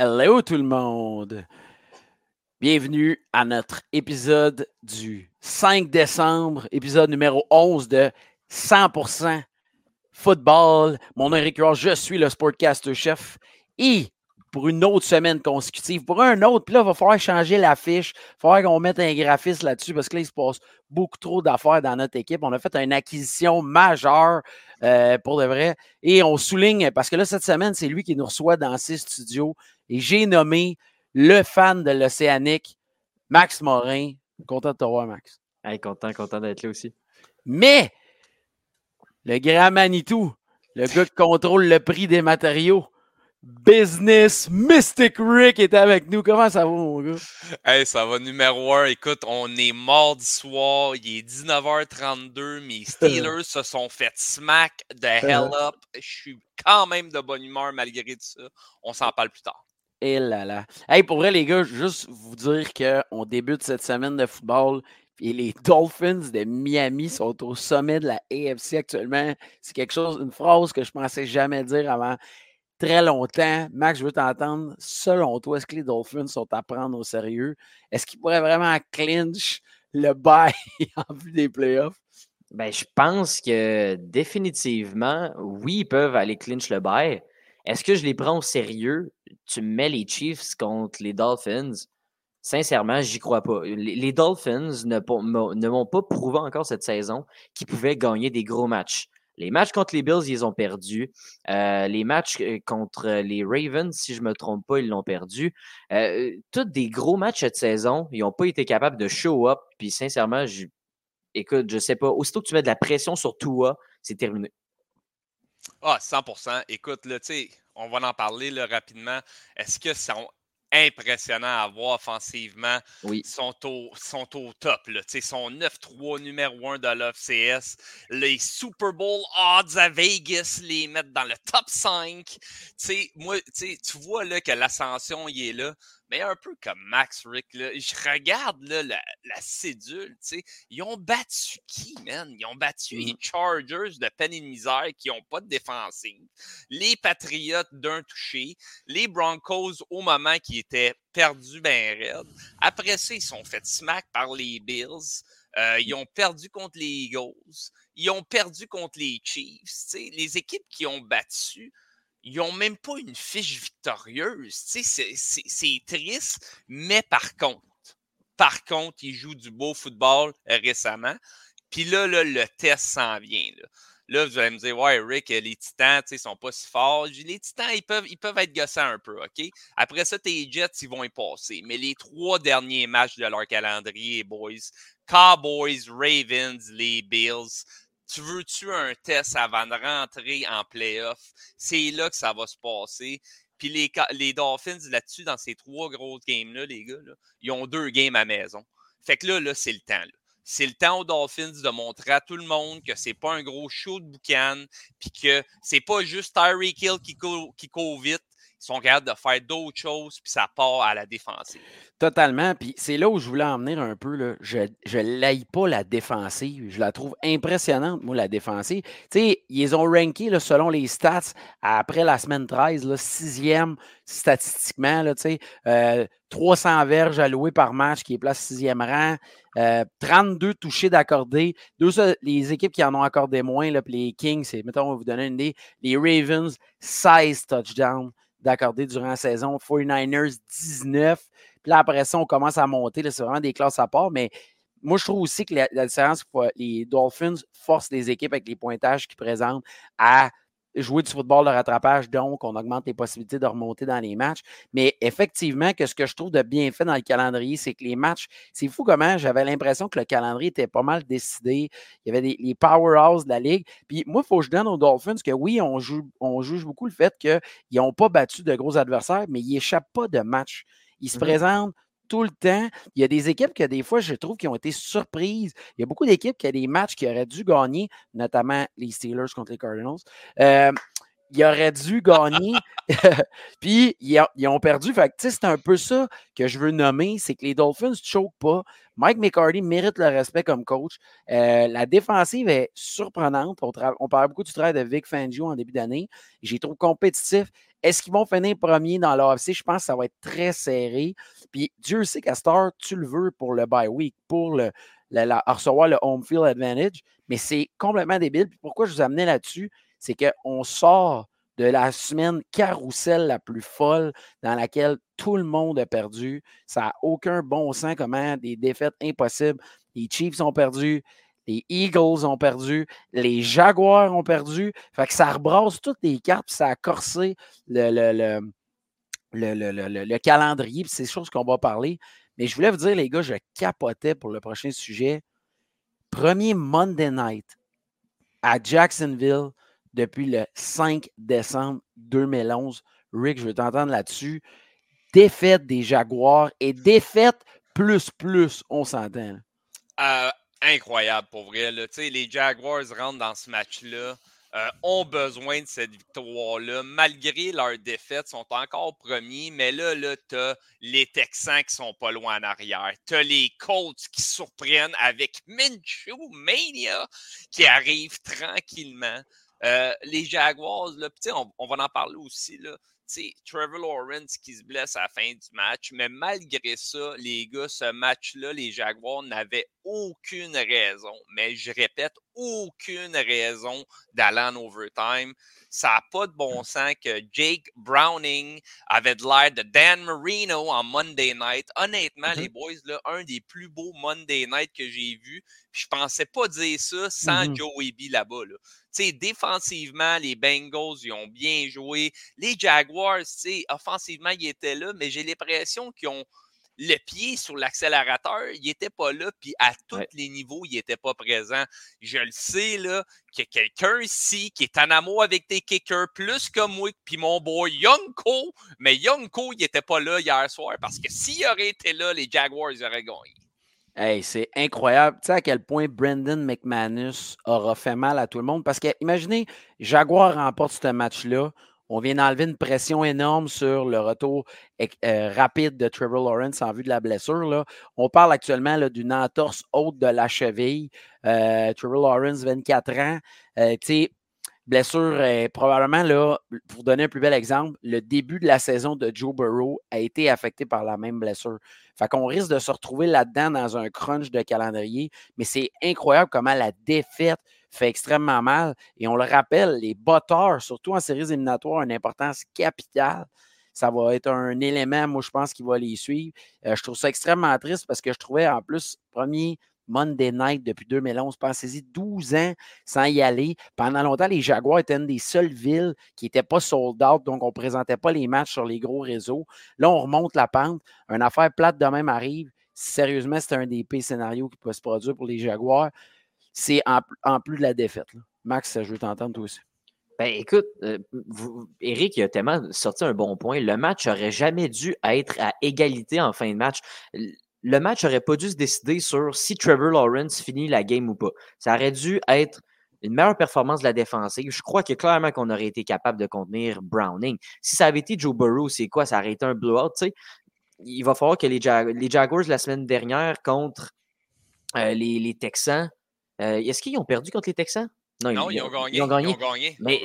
Hello tout le monde! Bienvenue à notre épisode du 5 décembre, épisode numéro 11 de 100% football. Mon nom est Eric je suis le sportcaster chef et pour une autre semaine consécutive, pour un autre, puis là, il va falloir changer l'affiche, il va falloir qu'on mette un graphiste là-dessus parce que là, il se passe beaucoup trop d'affaires dans notre équipe. On a fait une acquisition majeure euh, pour de vrai et on souligne, parce que là, cette semaine, c'est lui qui nous reçoit dans ses studios et j'ai nommé le fan de l'Océanique, Max Morin. Content de te voir, Max. content, content d'être là aussi. Mais, le grand Manitou, le gars qui contrôle le prix des matériaux, Business Mystic Rick est avec nous. Comment ça va, mon gars? Hey, ça va numéro un. Écoute, on est mardi soir. Il est 19h32. Mes Steelers se sont fait smack de hell up. Je suis quand même de bonne humeur malgré tout ça. On s'en parle plus tard. Et là là. Hey, pour vrai, les gars, juste vous dire qu'on débute cette semaine de football. Et les Dolphins de Miami sont au sommet de la AFC actuellement. C'est quelque chose, une phrase que je pensais jamais dire avant très longtemps. Max, je veux t'entendre. Selon toi, est-ce que les Dolphins sont à prendre au sérieux? Est-ce qu'ils pourraient vraiment clinch le bail en vue des playoffs? Ben, je pense que définitivement, oui, ils peuvent aller clinch le bail. Est-ce que je les prends au sérieux? Tu mets les Chiefs contre les Dolphins. Sincèrement, j'y crois pas. Les, Dolphins ne, m'ont pas prouvé encore cette saison qu'ils pouvaient gagner des gros matchs. Les matchs contre les Bills, ils ont perdu. Euh, les matchs euh, contre les Ravens, si je ne me trompe pas, ils l'ont perdu. Euh, tous des gros matchs cette saison, ils n'ont pas été capables de show up. Puis sincèrement, écoute, je sais pas. Aussitôt que tu mets de la pression sur toi, c'est terminé. Ah, 100% Écoute, là, tu on va en parler rapidement. Est-ce que ça, impressionnant à voir offensivement. Oui. Sont, au, sont au top. Là. Ils sont 9-3 numéro 1 de l'OFCS. Les Super Bowl odds à Vegas les mettent dans le top 5. moi, tu vois là, que l'ascension il est là. Mais un peu comme Max Rick, là, je regarde là, la, la cédule. Ils ont battu qui, man? Ils ont battu les mmh. Chargers de peine et de misère qui n'ont pas de défensive. Les Patriots d'un touché. Les Broncos au moment qui étaient perdus ben raide. Après ça, ils sont fait smack par les Bills. Euh, ils ont perdu contre les Eagles. Ils ont perdu contre les Chiefs. Les équipes qui ont battu ils n'ont même pas une fiche victorieuse. C'est triste, mais par contre, par contre, ils jouent du beau football euh, récemment. Puis là, le test s'en vient. Là. vous allez me dire, ouais, Rick, les Titans, ils sont pas si forts. Les Titans, ils peuvent, ils peuvent être gossants un peu, OK? Après ça, tes Jets, ils vont y passer. Mais les trois derniers matchs de leur calendrier, boys, Cowboys, Ravens, les Bills, tu veux-tu un test avant de rentrer en playoff? C'est là que ça va se passer. Puis les, Dolphins, là-dessus, dans ces trois grosses games-là, les gars, ils ont deux games à maison. Fait que là, là c'est le temps. C'est le temps aux Dolphins de montrer à tout le monde que c'est pas un gros show de boucan, puis que c'est pas juste Tyreek Hill qui, court vite, sont capables de faire d'autres choses, puis ça part à la défensive. Totalement. Puis c'est là où je voulais en venir un peu. Là. Je ne l'aille pas la défensive. Je la trouve impressionnante, moi, la défensive. Tu sais, ils ont ranké là, selon les stats après la semaine 13, là, sixième statistiquement. Là, euh, 300 verges allouées par match, qui est place sixième rang. 32 euh, touchés d'accordés. les équipes qui en ont accordé moins, là, les Kings, mettons, on va vous donner une idée. Les Ravens, 16 touchdowns d'accordés durant la saison. 49ers, 19. Puis là, après ça, on commence à monter. c'est vraiment des classes à part. Mais moi, je trouve aussi que la, la différence, les Dolphins forcent les équipes avec les pointages qu'ils présentent à jouer du football de rattrapage, donc on augmente les possibilités de remonter dans les matchs. Mais effectivement, que ce que je trouve de bien fait dans le calendrier, c'est que les matchs, c'est fou comment j'avais l'impression que le calendrier était pas mal décidé. Il y avait des, les powerhouses de la Ligue. Puis moi, il faut que je donne aux Dolphins que oui, on, joue, on juge beaucoup le fait qu'ils n'ont pas battu de gros adversaires, mais ils n'échappent pas de match. Ils se mmh présentent tout le temps. Il y a des équipes que des fois, je trouve, qui ont été surprises. Il y a beaucoup d'équipes qui ont des matchs qui auraient dû gagner, notamment les Steelers contre les Cardinals. Euh, ils auraient dû gagner. puis ils, ont perdu. Fait c'est un peu ça que je veux nommer, c'est que les Dolphins ne choquent pas. Mike McCarty mérite le respect comme coach. Euh, la défensive est surprenante. On, on parle beaucoup du travail de Vic Fangio en début d'année. J'ai trouvé compétitif. Est-ce qu'ils vont finir premier dans l'AFC? Je pense que ça va être très serré. Puis Dieu sait qu'à Star, tu le veux pour le bye week, pour le, recevoir le home field advantage, mais c'est complètement débile. Puis pourquoi je vous amenais là-dessus? C'est qu'on sort de la semaine carousel la plus folle dans laquelle tout le monde a perdu. Ça n'a aucun bon sens comment des défaites impossibles. Les Chiefs ont perdu, les Eagles ont perdu, les Jaguars ont perdu. Fait que ça rebrasse toutes les cartes, ça a corsé le, le, le, le calendrier, c'est des choses qu'on va parler. Mais je voulais vous dire, les gars, je capotais pour le prochain sujet. Premier Monday night à Jacksonville depuis le 5 décembre 2011. Rick, je veux t'entendre là-dessus. Défaite des Jaguars et défaite plus plus, on s'entend. Euh, incroyable pour vrai. Les Jaguars rentrent dans ce match-là. Euh, ont besoin de cette victoire-là. Malgré leur défaite, sont encore premiers, mais là, là tu as les Texans qui sont pas loin en arrière. Tu as les Colts qui surprennent avec Minshew Mania qui arrive tranquillement. Euh, les Jaguars, là, on, on, va en parler aussi. Là, Trevor Lawrence qui se blesse à la fin du match, mais malgré ça, les gars, ce match-là, les Jaguars n'avaient aucune raison, mais je répète, aucune raison d'aller en overtime. Ça n'a pas de bon sens que Jake Browning avait de l'air de Dan Marino en Monday Night. Honnêtement, mm-hmm. les boys, là, un des plus beaux Monday Night que j'ai vu. Je pensais pas dire ça sans mm-hmm. Joey B là-bas. Là. Défensivement, les Bengals, ils ont bien joué. Les Jaguars, offensivement, ils étaient là, mais j'ai l'impression qu'ils ont le pied sur l'accélérateur, il n'était pas là, puis à tous les niveaux, il n'était pas présent. Je le sais, là, qu'il y a quelqu'un ici qui est en amour avec tes kickers, plus que moi, puis mon boy Youngko, mais Youngko, il n'était pas là hier soir, parce que s'il aurait été là, les Jaguars auraient gagné. Hey, c'est incroyable. Tu sais à quel point Brendan McManus aura fait mal à tout le monde? Parce que, imaginez, Jaguar remporte ce match-là. On vient d'enlever une pression énorme sur le retour euh, rapide de Trevor Lawrence en vue de la blessure. On parle actuellement d'une entorse haute de la cheville. Euh, Trevor Lawrence, 24 ans. Euh, blessure, probablement, là, pour donner un plus bel exemple, le début de la saison de Joe Burrow a été affecté par la même blessure. Fait qu'on risque de se retrouver là-dedans dans un crunch de calendrier. Mais c'est incroyable comment la défaite fait extrêmement mal. Et on le rappelle, les batteurs, surtout en séries éliminatoires, ont une importance capitale. Ça va être un élément, moi, je pense, qui va les suivre. Euh, je trouve ça extrêmement triste parce que je trouvais, en plus, premier Monday Night depuis 2011. Pensez-y, 12 ans sans y aller. Pendant longtemps, les Jaguars étaient une des seules villes qui n'étaient pas sold out, donc on ne présentait pas les matchs sur les gros réseaux. Là, on remonte la pente. Une affaire plate de même arrive. Sérieusement, c'est un des pires scénarios qui peut se produire pour les Jaguars c'est en, plus de la défaite. Max, je veux t'entendre toi aussi. Ben écoute, euh, Eric a tellement sorti un bon point. Le match n'aurait jamais dû être à égalité en fin de match. Le match n'aurait pas dû se décider sur si Trevor Lawrence finit la game ou pas. Ça aurait dû être une meilleure performance de la défensive. Je crois que clairement qu'on aurait été capable de contenir Browning. Si ça avait été Joe Burrow, c'est quoi? Ça aurait été un blowout. Il va falloir que les, Jaguars la semaine dernière contre euh, les Texans euh, est-ce qu'ils ont perdu contre les Texans? Non, ils, ont, gagné, ils, ont, gagné. Mais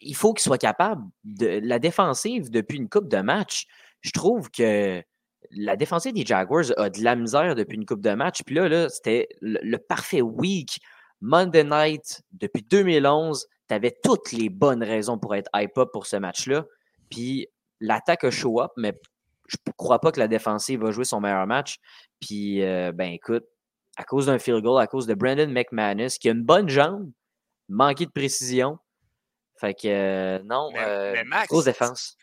il faut qu'ils soient capables de la défensive depuis une coupe de match. Je trouve que la défensive des Jaguars a de la misère depuis une coupe de match. Puis là, là c'était le, parfait week. Monday night, depuis 2011, tu avais toutes les bonnes raisons pour être hype-up pour ce match-là. Puis l'attaque a show up, mais je ne crois pas que la défensive va jouer son meilleur match. Puis, euh, ben écoute, à cause d'un field goal, à cause de Brandon McManus, qui a une bonne jambe, manqué de précision. Fait que euh, non, euh, grosse défense.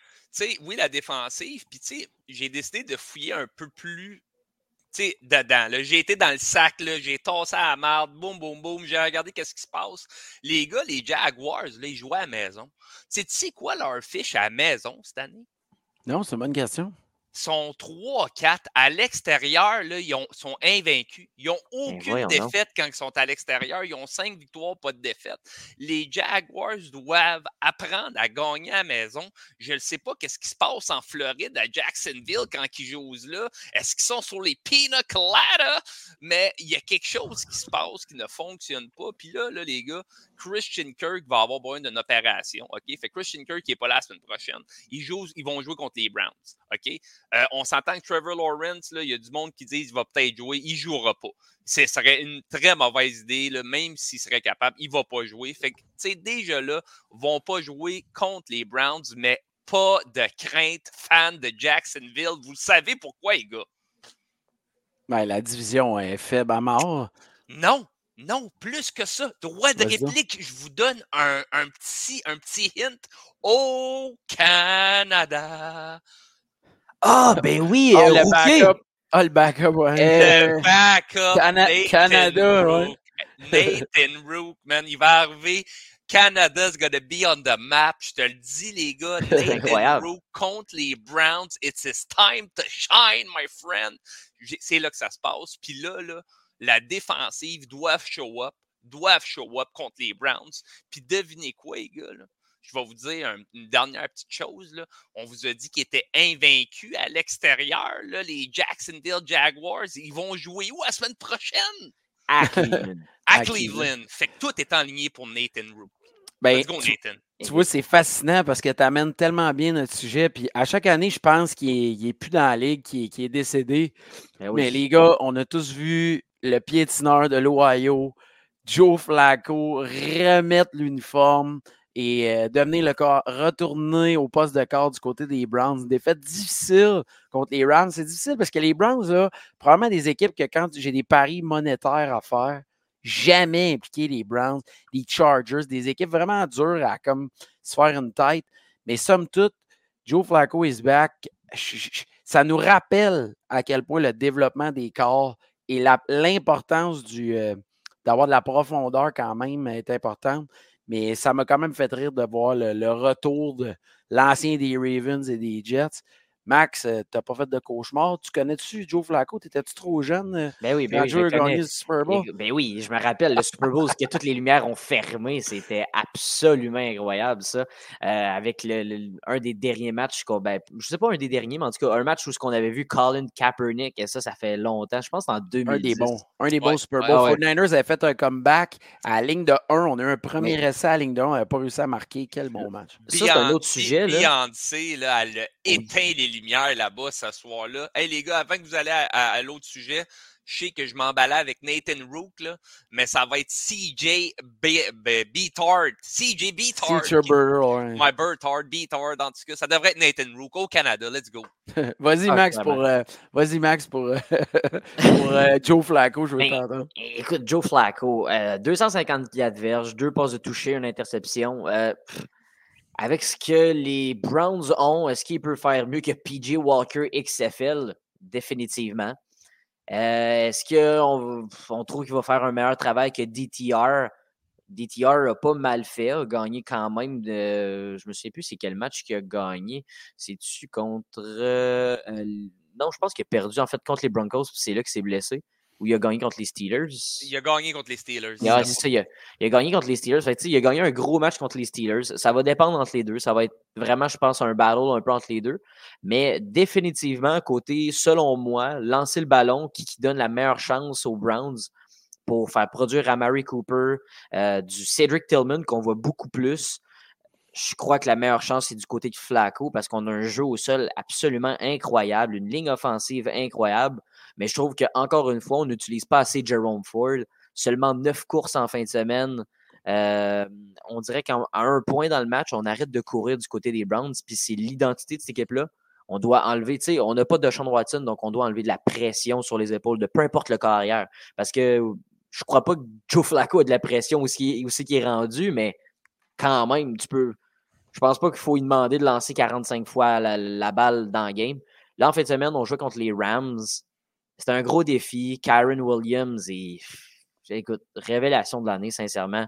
Oui, la défensive, puis tu sais, j'ai décidé de fouiller un peu plus sais, dedans. J'ai été dans le sac, j'ai tossé à la marde, boum, boum, boum, j'ai regardé qu'est-ce qui se passe. Les gars, les Jaguars, ils jouaient à la maison. Tu sais quoi leur fiche à la maison cette année? Non, c'est une bonne question. Sont 3-4 à l'extérieur, là, ils ont, sont invaincus. Ils n'ont Ben, aucune défaite quand ils sont à l'extérieur. Ils ont 5 victoires, pas de défaite. Les Jaguars doivent apprendre à gagner à la maison. Je ne sais pas qu'est-ce qui se passe en Floride, à Jacksonville, quand ils jouent là. Est-ce qu'ils sont sur les pina coladas? Mais il y a quelque chose qui se passe qui ne fonctionne pas. Puis là, là, les gars, Christian Kirk va avoir besoin d'une opération. OK? Fait que Christian Kirk qui n'est pas là la semaine prochaine. Ils, jouent, ils vont jouer contre les Browns. OK? Euh, on s'entend que Trevor Lawrence, il y a du monde qui dit qu'il va peut-être jouer. Il ne jouera pas. Ce serait une très mauvaise idée, là, même s'il serait capable. Il ne va pas jouer. Fait que, tu sais, déjà là, vont pas jouer contre les Browns, mais pas de crainte, fan de Jacksonville. Vous savez pourquoi, les gars? Ben, la division est faible à mort. Non, non, plus que ça. Droit de réplique, je vous donne un, un petit, un petit hint. Au Canada. Ah, ben oui, Ah, euh, le backup. Ah, le backup, ouais. Euh, Le backup Cana- Nathan Canada, ouais. Rook. Nathan Rook, man, il va arriver. Canada's gonna be on the map. Je te le dis, les gars. Nathan Incroyable. Rook contre les Browns. It's his time to shine, my friend. C'est là que ça se passe. Puis là, là, la défensive doivent show up, doivent show up contre les Browns. Puis devinez quoi, les gars, là? Je vais vous dire un- une dernière petite chose. Là. On vous a dit qu'ils étaient invaincus à l'extérieur. là, Les Jacksonville Jaguars, ils vont jouer où la semaine prochaine? à Cleveland. À, À Cleveland. Cleveland. Fait que tout est aligné pour Nathan Rook. Ben, Let's go, tu, Nathan. tu vois, c'est fascinant parce que tu amènes tellement bien notre sujet. Puis à chaque année, je pense qu'il est, il est plus dans la ligue, qu'il est, qu'il est décédé. Ben oui. Mais les gars, on a tous vu le piétineur de l'Ohio, Joe Flacco, remettre l'uniforme et euh, devenir le corps, retourner au poste de corps du côté des Browns. Une défaite difficile contre les Rams. C'est difficile parce que les Browns, là, probablement des équipes que quand j'ai des paris monétaires à faire, jamais impliquer les Browns, les Chargers, des équipes vraiment dures à comme se faire une tête. Mais somme toute, Joe Flacco is back. Ça nous rappelle à quel point le développement des corps et l'importance euh, d'avoir de la profondeur quand même est importante. Mais ça m'a quand même fait rire de voir le, retour de l'ancien des Ravens et des Jets. Max, tu n'as pas fait de cauchemar? Tu connais-tu Joe Flacco? T'étais-tu trop jeune euh, Ben oui, ben oui, je Joe le connais. Super Bowl? Ben oui, je me rappelle le Super Bowl, que toutes les lumières ont fermé. C'était absolument incroyable, ça. Euh, avec le, le- un des derniers matchs, qu'on- ben, je sais pas un des derniers, mais en tout cas, un match où ce qu'on avait vu Colin Kaepernick, et ça, ça fait longtemps. Je pense en 2010. Un des bons. Un des Ouais, bons Super ouais, Bowl. ouais. 49ers avait fait un comeback à la ligne de 1. On a eu un premier essai à la ligne de 1. On n'avait pas réussi à marquer. Quel bon match. Ça, c'est un autre sujet, là. Beyoncé, là, elle a éteint les lumières là-bas ce soir-là. Hey, les gars, avant que vous allez à, à- à l'autre sujet, je sais que je m'emballais avec Nathan Rook, là, mais ça va être CJ B- B- Beathard. CJ qui- Burger, ouais. My Beathard, Beathard, en tout cas. Ça devrait être Nathan Rook au Canada. Let's go. Vas-y, Ah, Max, clairement. pour, euh, vas-y, Max, pour, euh, pour euh, Joe Flacco. Je veux Ben, t'entendre. Écoute, Joe Flacco, euh, 254 verges, deux passes de toucher, une interception. euh, pff, avec ce que les Browns ont, est-ce qu'il peut faire mieux que PJ Walker XFL? Définitivement. Euh, est-ce qu'on on trouve qu'il va faire un meilleur travail que DTR? DTR a pas mal fait, a gagné quand même. Je me souviens plus c'est quel match qu'il a gagné. C'est-tu contre. euh, euh, non, je pense qu'il a perdu en fait contre les Broncos, puis c'est là qu'il s'est blessé. Ou il a gagné contre les Steelers. Il a gagné contre les Steelers. Ah, c'est ça, il a, il a gagné contre les Steelers. Fait il a gagné un gros match contre les Steelers. Ça va dépendre entre les deux. Ça va être vraiment, je pense, un battle un peu entre les deux. Mais définitivement, côté, selon moi, lancer le ballon, qui, qui donne la meilleure chance aux Browns pour faire produire à Mary Cooper, euh, du Cedric Tillman qu'on voit beaucoup plus. Je crois que la meilleure chance, c'est du côté de Flacco parce qu'on a un jeu au sol absolument incroyable, une ligne offensive incroyable. Mais je trouve qu'encore une fois, on n'utilise pas assez Jerome Ford. Seulement neuf courses en fin de semaine. Euh, on dirait qu'à un point dans le match, on arrête de courir du côté des Browns, puis c'est l'identité de cette équipe-là. On doit enlever, tu sais, on n'a pas de Sean Watson, donc on doit enlever de la pression sur les épaules de peu importe le carrière. Parce que je crois pas que Joe Flacco a de la pression aussi, aussi qui est rendu, mais quand même, tu peux. Je pense pas qu'il faut lui demander de lancer 45 fois la, la balle dans le game. Là, en fin de semaine, on joue contre les Rams. C'était un gros défi. Kyron Williams et écoute, révélation de l'année, sincèrement.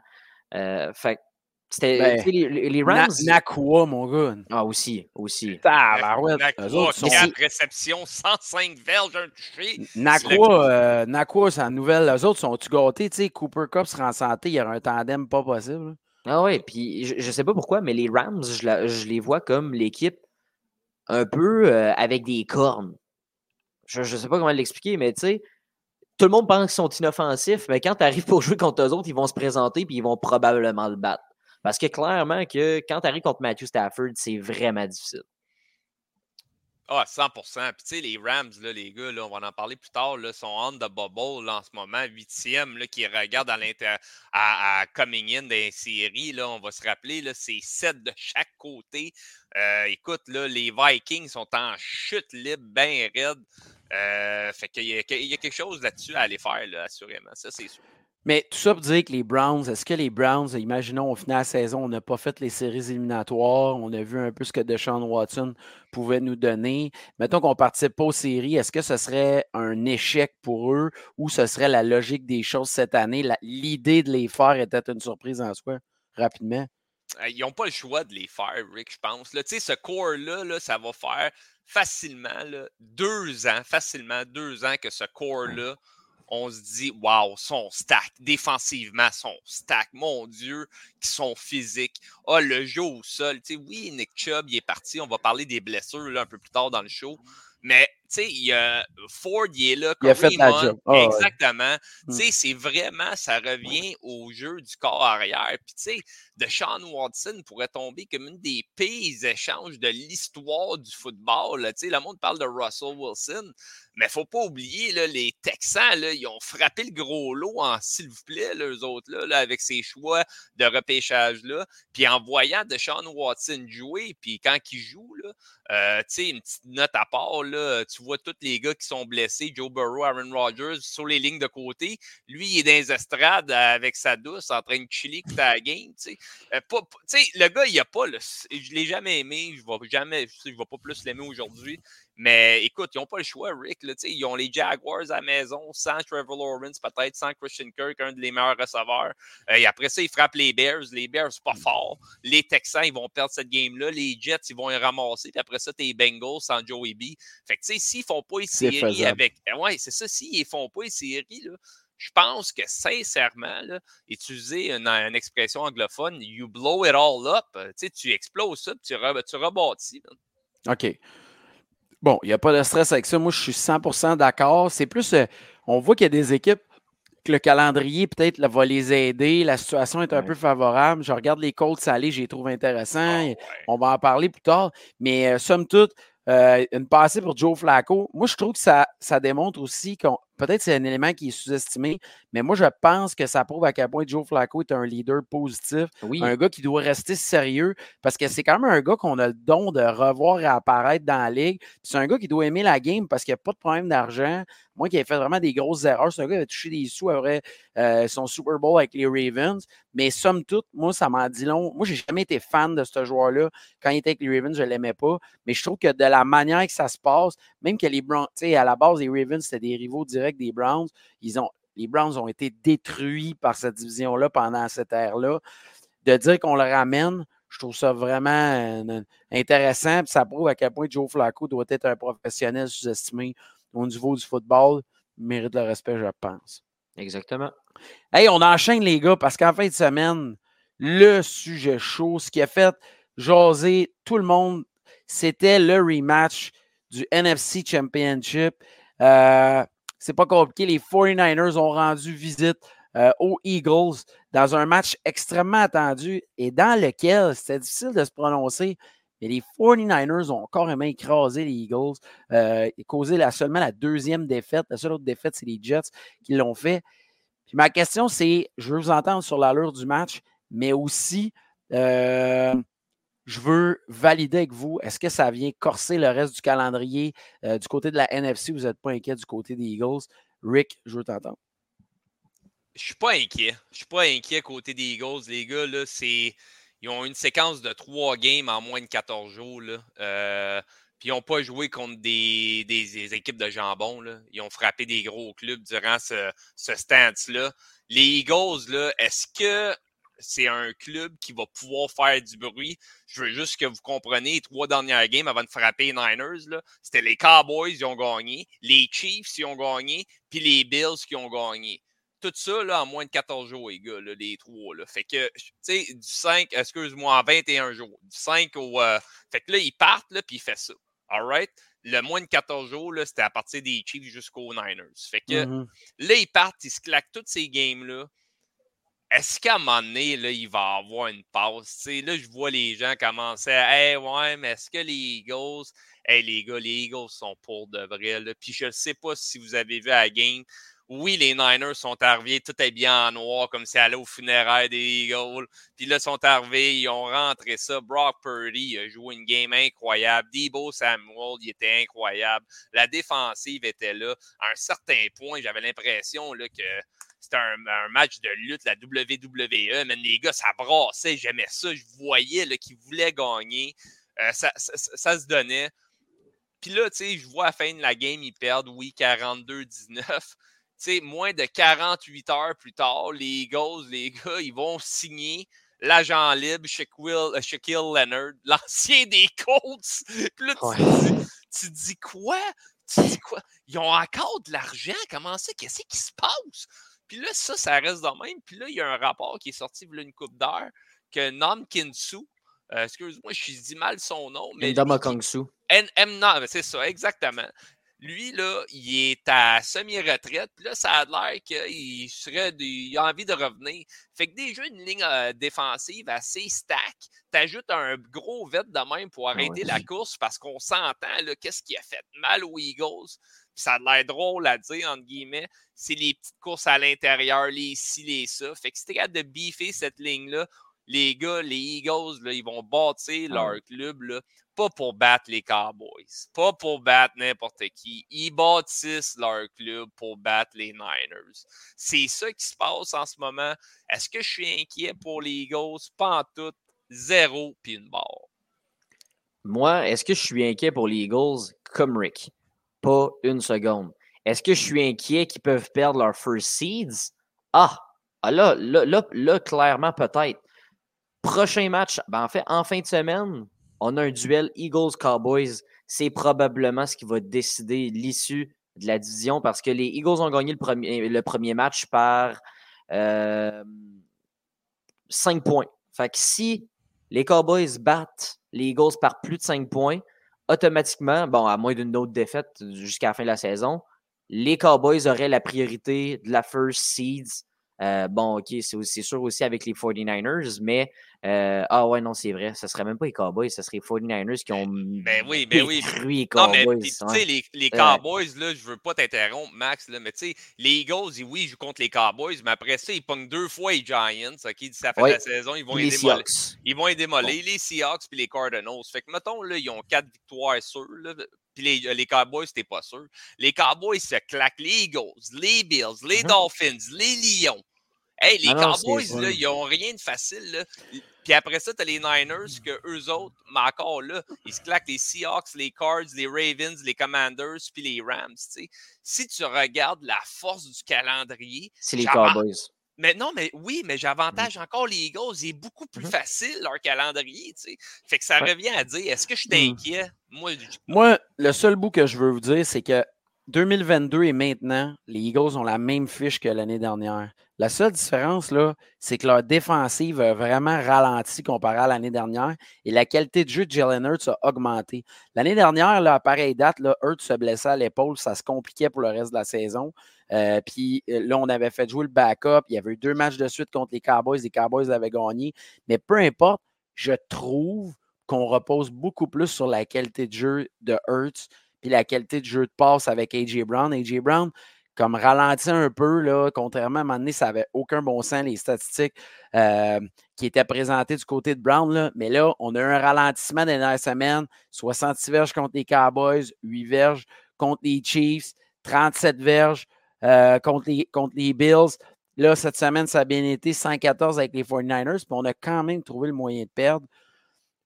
Euh, fait que C'était Ben, les, les Na- Rams. Nakua, mon gars. Ah, aussi, aussi. Nakua, autres sont- quatre réceptions, 105 verges, un touché. Nakua, euh, Nakua, c'est la nouvelle. Eux autres sont-tu gâtés? Tu sais, Cooper Cup sera en santé, il y aura un tandem pas possible. Ah ouais, puis je, je sais pas pourquoi, mais les Rams, je, la- je les vois comme l'équipe un peu euh, avec des cornes. Je, je sais pas comment l'expliquer, mais tu sais, tout le monde pense qu'ils sont inoffensifs, mais quand tu arrives pour jouer contre eux autres, ils vont se présenter puis ils vont probablement le battre. Parce que clairement que quand tu arrives contre Matthew Stafford, c'est vraiment difficile. Ah, 100% Puis tu sais, les Rams, là, les gars, là, on va en parler plus tard, là, sont on the bubble là, en ce moment, huitième, qui regarde à, à, coming in des séries. Là, on va se rappeler, c'est sept de chaque côté. Euh, écoute, là, les Vikings sont en chute libre, bien raide. Euh, fait qu'il y, a- il y a quelque chose là-dessus à aller faire, là, assurément. Ça, c'est sûr. Mais tout ça pour dire que les Browns, est-ce que les Browns, imaginons au final de la saison, on n'a pas fait les séries éliminatoires, on a vu un peu ce que Deshaun Watson pouvait nous donner. Mettons qu'on ne participe pas aux séries, est-ce que ce serait un échec pour eux ou ce serait la logique des choses cette année? L'idée de les faire était une surprise en soi, rapidement. Euh, Ils n'ont pas le choix de les faire, Rick, je pense. Là, Tu sais, ce core-là, là, ça va faire facilement là, deux ans, facilement deux ans que ce core-là, on se dit, waouh, son stack, défensivement, son stack, mon Dieu, qui sont physiques. Ah, le jeu au sol. Tu sais, oui, Nick Chubb, il est parti. On va parler des blessures là, un peu plus tard dans le show. Mais, sais, il y a Ford, il est là. Il a fait la job. Ah ouais. Exactement. Tu sais, c'est vraiment, ça revient au jeu du corps arrière. Puis, tu sais, de Sean Watson pourrait tomber comme une des pires échanges de l'histoire du football. Tu sais, le monde parle de Russell Wilson, mais faut pas oublier, là, les Texans, là, ils ont frappé le gros lot en s'il vous plaît, là, eux autres, là, là, avec ces choix de repêchage-là. Puis en voyant de Sean Watson jouer, puis quand il joue, là, euh, tu sais, une petite note à part, là, tu vois tous les gars qui sont blessés, Joe Burrow, Aaron Rodgers, sur les lignes de côté. Lui, il est dans les estrades euh, avec sa douce, en train de chiller écouter la game, tu sais. Euh, pas- le gars, il a pas. Je l'ai jamais aimé, je sais, je vais pas plus l'aimer aujourd'hui. Mais écoute, ils n'ont pas le choix, Rick. Là, ils ont les Jaguars à la maison, sans Trevor Lawrence, peut-être sans Christian Kirk, un des meilleurs receveurs. Euh, et après ça, ils frappent les Bears. Les Bears, pas fort. Les Texans, ils vont perdre cette game-là. Les Jets, ils vont les ramasser. Puis après ça, t'es Bengals sans Joey B. Fait que, tu sais, s'ils font pas les séries avec. Eh Ouais, c'est ça. S'ils ne font pas les séries, là, je pense que sincèrement, là, utiliser une, une expression anglophone, you blow it all up, euh, tu sais, tu exploses ça, puis tu, re- tu rebâtis. là. OK. Bon, il n'y a pas de stress avec ça. Moi, je suis 100% d'accord. C'est plus, euh, on voit qu'il y a des équipes que le calendrier, peut-être, va les aider. La situation est un Ouais. peu favorable. Je regarde les Colts aller, je les trouve intéressants. Ah, ouais. On va en parler plus tard. Mais euh, somme toute, euh, une passée pour Joe Flacco, moi, je trouve que ça, ça démontre aussi qu'on. Peut-être c'est un élément qui est sous-estimé, mais moi, je pense que ça prouve à quel point Joe Flacco est un leader positif Oui, un gars qui doit rester sérieux parce que c'est quand même un gars qu'on a le don de revoir et apparaître dans la ligue. C'est un gars qui doit aimer la game parce qu'il n'y a pas de problème d'argent. Moi qui ai fait vraiment des grosses erreurs, c'est un gars qui avait touché des sous après euh, son Super Bowl avec les Ravens. Mais somme toute, moi, ça m'en dit long. Moi, j'ai jamais été fan de ce joueur-là. Quand il était avec les Ravens, je ne l'aimais pas. Mais je trouve que de la manière que ça se passe, même que les sais, à la base, les Ravens, c'était des rivaux directs des Browns. Ils ont, les Browns ont été détruits par cette division-là pendant cette ère-là. De dire qu'on le ramène, je trouve ça vraiment euh, intéressant. Puis ça prouve à quel point Joe Flacco doit être un professionnel sous-estimé au niveau du football. Il mérite le respect, je pense. exactement. Hey, on enchaîne les gars parce qu'en fin de semaine, le sujet chaud, ce qui a fait jaser tout le monde, c'était le rematch du NFC Championship. Euh, c'est pas compliqué. Les 49ers ont rendu visite euh, aux Eagles dans un match extrêmement attendu et dans lequel c'était difficile de se prononcer. Mais les 49ers ont carrément écrasé les Eagles euh, et causé la, seulement la deuxième défaite. La seule autre défaite, c'est les Jets qui l'ont fait. Puis ma question, c'est, je veux vous entendre sur l'allure du match, mais aussi, euh, je veux valider avec vous, est-ce que ça vient corser le reste du calendrier euh, du côté de la NFC? Vous n'êtes pas inquiet du côté des Eagles? Rick, je veux t'entendre. Je suis pas inquiet. Je suis pas inquiet côté des Eagles. Les gars, là, c'est. Ils ont une séquence de trois games en moins de 14 jours. Là. Euh, puis ils n'ont pas joué contre des équipes de jambon. Là. Ils ont frappé des gros clubs durant ce, ce stance-là. Les Eagles, là, est-ce que c'est un club qui va pouvoir faire du bruit. Je veux juste que vous compreniez, les trois dernières games avant de frapper les Niners, c'était les Cowboys qui ont gagné, les Chiefs qui ont gagné, puis les Bills qui ont gagné. Tout ça là, en moins de 14 jours, les gars, les trois. Là. Fait que, tu sais, du 5, excuse-moi, en 21 jours. Du 5 au. Euh, fait que là, ils partent, là, puis ils font ça. All right? le moins de 14 jours, c'était à partir des Chiefs jusqu'aux Niners. Fait que mm-hmm. là, ils partent, ils se claquent toutes ces games-là. Est-ce qu'à un moment donné, là, il va avoir une pause? là, je vois les gens commencer à Hey, ouais, mais est-ce que les Eagles. Hey, les gars, les Eagles sont pour de vrai. Là. Puis je ne sais pas si vous avez vu à la game oui, les Niners sont arrivés, tout bien en noir, comme si allaient au funéraire des Eagles. Puis là, ils sont arrivés, ils ont rentré ça. Brock Purdy a joué une game incroyable. Debo Samuel, il était incroyable. La défensive était là. À un certain point, j'avais l'impression que c'était un, match de lutte, la WWE. Mais les gars, ça brassait, j'aimais ça. Je voyais qu'ils voulaient gagner. Euh, ça, ça, se donnait. Puis là, tu sais, je vois à la fin de la game, ils perdent, oui, 42-19 moins de 48 heures plus tard, les Eagles, les gars, ils vont signer l'agent libre Shaquille, euh, Shaquille Leonard, l'ancien des Colts. Puis là, tu, dis, quoi? Tu dis quoi? Ils ont encore de l'argent? Comment ça? Qu'est-ce qui se passe? Puis là, ça, ça reste de même. Puis là, il y a un rapport qui est sorti il y a une coupe d'heure que Nam Kinsu, euh, excuse-moi, je dis mal son nom. Mais Ndama Kongsu. C'est ça, exactement. Lui, là, il est à semi-retraite. Puis là, ça a l'air qu'il serait il a envie de revenir. Fait que déjà, une ligne euh, défensive assez stack. T'ajoutes un gros vet de même pour ah arrêter la course parce qu'on s'entend, qu'est-ce qui a fait? Mal aux Eagles. Puis ça a l'air drôle à dire, entre guillemets. C'est les petites courses à l'intérieur, les ci, les ça. Fait que si t'es capable de biffer cette ligne-là, les gars, les Eagles, là, ils vont bâtir ah leur club. Là pas pour battre les Cowboys, pas pour battre n'importe qui. Ils bâtissent leur club pour battre les Niners. C'est ça qui se passe en ce moment. Est-ce que je suis inquiet pour les Eagles? Pas en tout. Zéro puis une barre. Moi, est-ce que je suis inquiet pour les Eagles comme Rick? Pas une seconde. Est-ce que je suis inquiet qu'ils peuvent perdre leur first seeds? Ah, ah là, là, là, là clairement, peut-être. Prochain match, ben en fait, en fin de semaine, on a un duel Eagles-Cowboys. C'est probablement ce qui va décider l'issue de la division parce que les Eagles ont gagné le premier, le premier match par euh, 5 points. Fait que si les Cowboys battent les Eagles par plus de 5 points, automatiquement, bon, à moins d'une autre défaite jusqu'à la fin de la saison, les Cowboys auraient la priorité de la first seeds. Euh, bon, OK, c'est sûr aussi avec les 49ers, mais euh, ah ouais, non, c'est vrai. Ce serait même pas les Cowboys, ce serait les 49ers qui ont ben oui, ben oui. les Cowboys. Non, mais les, les, Cowboys, là, je veux pas t'interrompre, Max, là, mais tu sais, les Eagles, oui, ils jouent contre les Cowboys, mais après ça, ils pognent deux fois les Giants, OK, ça fait la saison, ils vont les démolir. Ils vont les démolir, les Seahawks puis les Cardinals. Fait que, mettons, là, ils ont quatre victoires sûres, là, puis les, les, Cowboys, t'es pas sûr. Les Cowboys se claquent les Eagles, les Bills, les mm-hmm. Dolphins, les Lions. Hey, les ah Cowboys, là, ils n'ont rien de facile. Là. Puis après ça, tu as les Niners, que eux autres, mais encore là, ils se claquent les Seahawks, les Cards, les Ravens, les Commanders, puis les Rams. Si tu regardes la force du calendrier. C'est les Cowboys. Mais non, mais oui, mais j'avantage mmh. encore les Eagles. Il est beaucoup plus mmh facile leur calendrier. Fait que ça revient à dire est-ce que je suis mmh. inquiet? Moi, Moi, le seul bout que je veux vous dire, c'est que 2022 et maintenant, les Eagles ont la même fiche que l'année dernière. La seule différence, c'est que leur défensive a vraiment ralenti comparé à l'année dernière et la qualité de jeu de Jalen Hurts a augmenté. L'année dernière, à pareille date, Hurts se blessait à l'épaule, ça se compliquait pour le reste de la saison. Euh, puis euh, là, on avait fait jouer le backup. Il y avait eu deux matchs de suite contre les Cowboys. Les Cowboys avaient gagné. Mais peu importe, je trouve qu'on repose beaucoup plus sur la qualité de jeu de Hurts puis la qualité de jeu de passe avec A.J. Brown. A.J. Brown, comme ralenti un peu, là, contrairement à un moment donné, ça n'avait aucun bon sens, les statistiques euh, qui étaient présentées du côté de Brown. Là. Mais là, on a eu un ralentissement des dernières semaines 66 verges contre les Cowboys, 8 verges contre les Chiefs, 37 verges euh, contre, les, contre les Bills. Là, cette semaine, ça a bien été 114 avec les 49ers, puis on a quand même trouvé le moyen de perdre.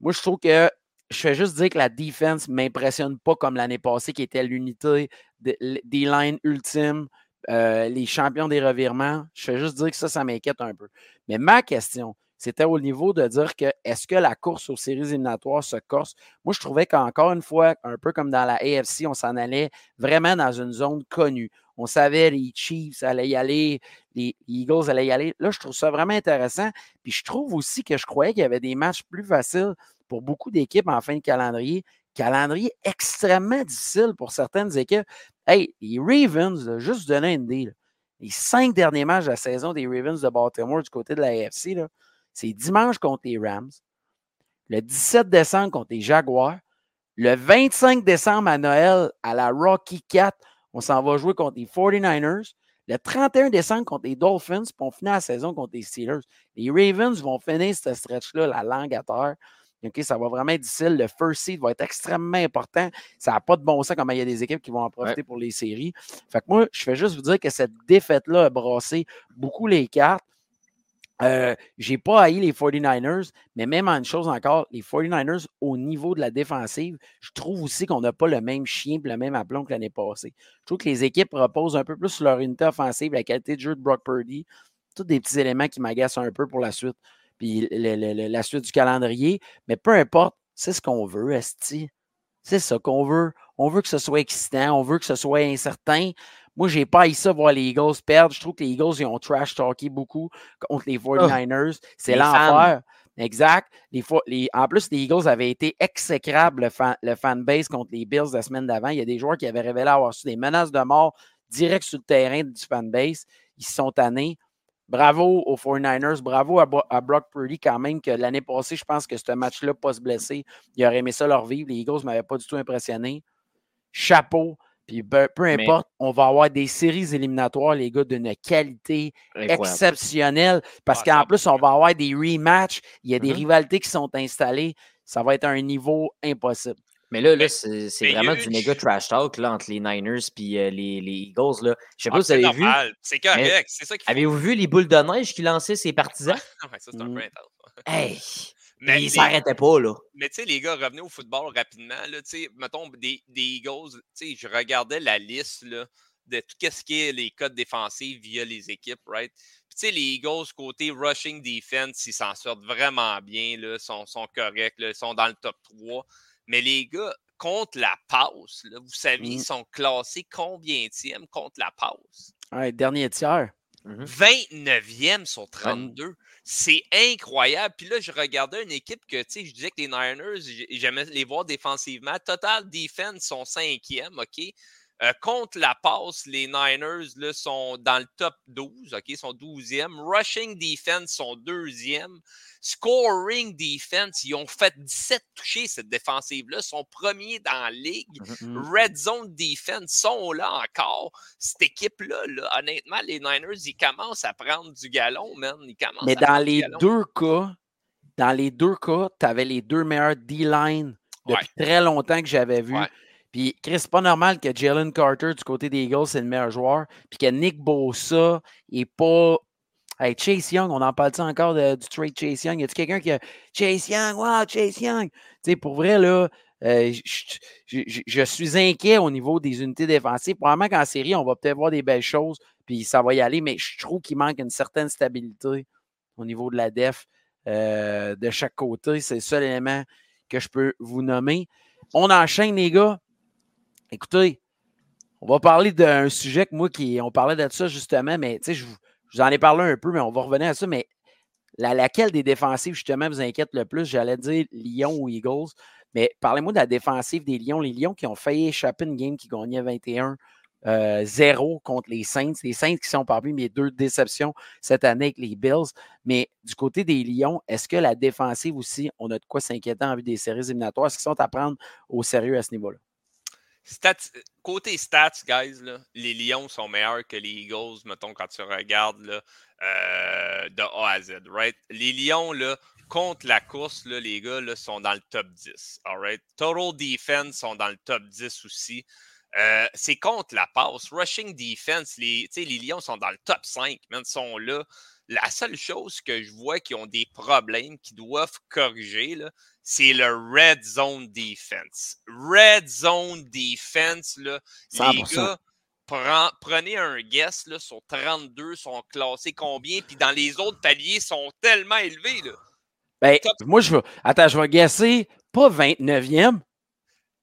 Moi, je trouve que je fais juste dire que la défense ne m'impressionne pas comme l'année passée, qui était l'unité des lines ultimes, euh, les champions des revirements. Je fais juste dire que ça, ça m'inquiète un peu. Mais ma question, c'était au niveau de dire que est-ce que la course aux séries éliminatoires se corse? Moi, je trouvais qu'encore une fois, un peu comme dans la AFC, on s'en allait vraiment dans une zone connue. On savait les Chiefs allaient y aller, les Eagles allaient y aller. Là, je trouve ça vraiment intéressant. Puis je trouve aussi que je croyais qu'il y avait des matchs plus faciles pour beaucoup d'équipes en fin de calendrier. Calendrier extrêmement difficile pour certaines équipes. Hey, les Ravens, juste donner une idée, les cinq derniers matchs de la saison des Ravens de Baltimore du côté de la AFC, c'est dimanche contre les Rams, le 17 décembre contre les Jaguars, le 25 décembre à Noël à la Rocky 4, on s'en va jouer contre les 49ers. Le 31 décembre contre les Dolphins, puis on finit la saison contre les Steelers. Les Ravens vont finir ce stretch-là, la langue à terre. ça va vraiment être difficile. Le first seed va être extrêmement important. Ça n'a pas de bon sens comme il y a des équipes qui vont en profiter pour les séries. Fait que moi, je fais juste vous dire que cette défaite-là a brassé beaucoup les cartes. Euh, j'ai pas haï les 49ers, mais même en une chose encore, les 49ers, au niveau de la défensive, je trouve aussi qu'on n'a pas le même chien et le même aplomb que l'année passée. Je trouve que les équipes reposent un peu plus sur leur unité offensive, la qualité de jeu de Brock Purdy, tous des petits éléments qui m'agacent un peu pour la suite, puis la suite du calendrier. Mais peu importe, c'est ce qu'on veut, Esti. C'est ça qu'on veut. On veut que ce soit excitant, on veut que ce soit incertain. Moi, j'ai pas ça voir les Eagles perdre. Je trouve que les Eagles, ils ont trash talké beaucoup contre les 49ers. C'est l'enfer. Exact. Les, en plus, les Eagles avaient été exécrables, le, fan, le fanbase contre les Bills la semaine d'avant. Il y a des joueurs qui avaient révélé avoir reçu des menaces de mort direct sur le terrain du fanbase. Ils se sont tannés. Bravo aux 49ers, bravo à, à Brock Purdy quand même, que l'année passée, je pense que ce match-là, pas se blesser, il aurait aimé ça leur vivre. Les Eagles ne m'avaient pas du tout impressionné. Chapeau. Puis peu, importe, on va avoir des séries éliminatoires, les gars, d'une qualité exceptionnelle. Parce ah, qu'en plus, on va avoir des rematchs. Il y a des mm-hmm. rivalités qui sont installées. Ça va être un niveau impossible. Mais là, là c'est vraiment du méga trash talk là, entre les Niners et euh, les, les, Eagles. Là. Je sais pas si vous avez vu. C'est correct. C'est ça Avez-vous vu les boules de neige qui lançaient ses partisans? ouais, ça, c'est un peu intense. Hey! Mais il s'arrêtait pas, là. Mais tu sais, les gars, revenez au football rapidement. Là, mettons, des, des Eagles, je regardais la liste là, de tout ce qui est les codes défensifs via les équipes, right? Puis tu sais, les Eagles, côté rushing defense, ils s'en sortent vraiment bien, là, sont, sont corrects, là, ils sont dans le top 3. Mais les gars, contre la passe, là, vous savez, ils mmh. sont classés combien contre la passe? Ouais, dernier tiers. 29e mmh sur 32. C'est incroyable. Puis là, je regardais une équipe que, tu sais, je disais que les Niners, j'aimais les voir défensivement. Total Defense sont cinquième, OK? Euh, contre la passe, les Niners là, sont dans le top 12, OK? sont 12e. Rushing Defense sont deuxième. Scoring Defense, ils ont fait 17 touchés, cette défensive-là. sont premiers dans la ligue. Mmh, mmh. Red Zone Defense sont là encore. Cette équipe-là, honnêtement, les Niners, ils commencent à prendre du galon, man. Ils commencent Mais dans les deux cas, dans les deux cas, tu avais les deux meilleurs D-line depuis très longtemps que j'avais vu. Puis, Chris, c'est pas normal que Jalen Carter, du côté des Eagles, c'est le meilleur joueur. Puis que Nick Bosa est pas. Hey, Chase Young, on en parle-tu encore du trade Chase Young? Y a-tu quelqu'un qui a Chase Young? Wow, Chase Young! Tu sais, pour vrai, là, euh, je, suis inquiet au niveau des unités défensives. Probablement qu'en série, on va peut-être voir des belles choses, puis ça va y aller, mais je trouve qu'il manque une certaine stabilité au niveau de la def euh, de chaque côté. C'est le seul élément que je peux vous nommer. On enchaîne, les gars. Écoutez, on va parler d'un sujet que moi, qui, on parlait de ça justement, mais tu sais, je, vous en ai parlé un peu, mais on va revenir à ça. Mais laquelle des défensives, justement, vous inquiète le plus? J'allais dire Lyon ou Eagles. Mais parlez-moi de la défensive des Lions. Les Lions qui ont failli échapper une game qui gagnait 21 0 contre les Saints. Les Saints qui sont parmi mes deux déceptions cette année avec les Bills. Mais du côté des Lions, est-ce que la défensive aussi, on a de quoi s'inquiéter en vue des séries éliminatoires? Est-ce qu'ils sont à prendre au sérieux à ce niveau-là? Côté stats, guys, les Lions sont meilleurs que les Eagles, mettons, quand tu regardes là, euh, de A à Z, right? Les Lions, là, contre la course, là, les gars, là, sont dans le top 10. All Total defense sont dans le top 10 aussi. Euh, c'est contre la passe. Rushing defense, les, les Lions sont dans le top 5, Ils sont là. La seule chose que je vois qui ont des problèmes, qui doivent corriger, c'est le red zone defense. Red zone defense, là, les gars, prenez un guess là, sur 32, sont classés combien, puis dans les autres paliers, sont tellement élevés. Là. Ben, moi, je vais. Attends, je vais guesser pas 29e.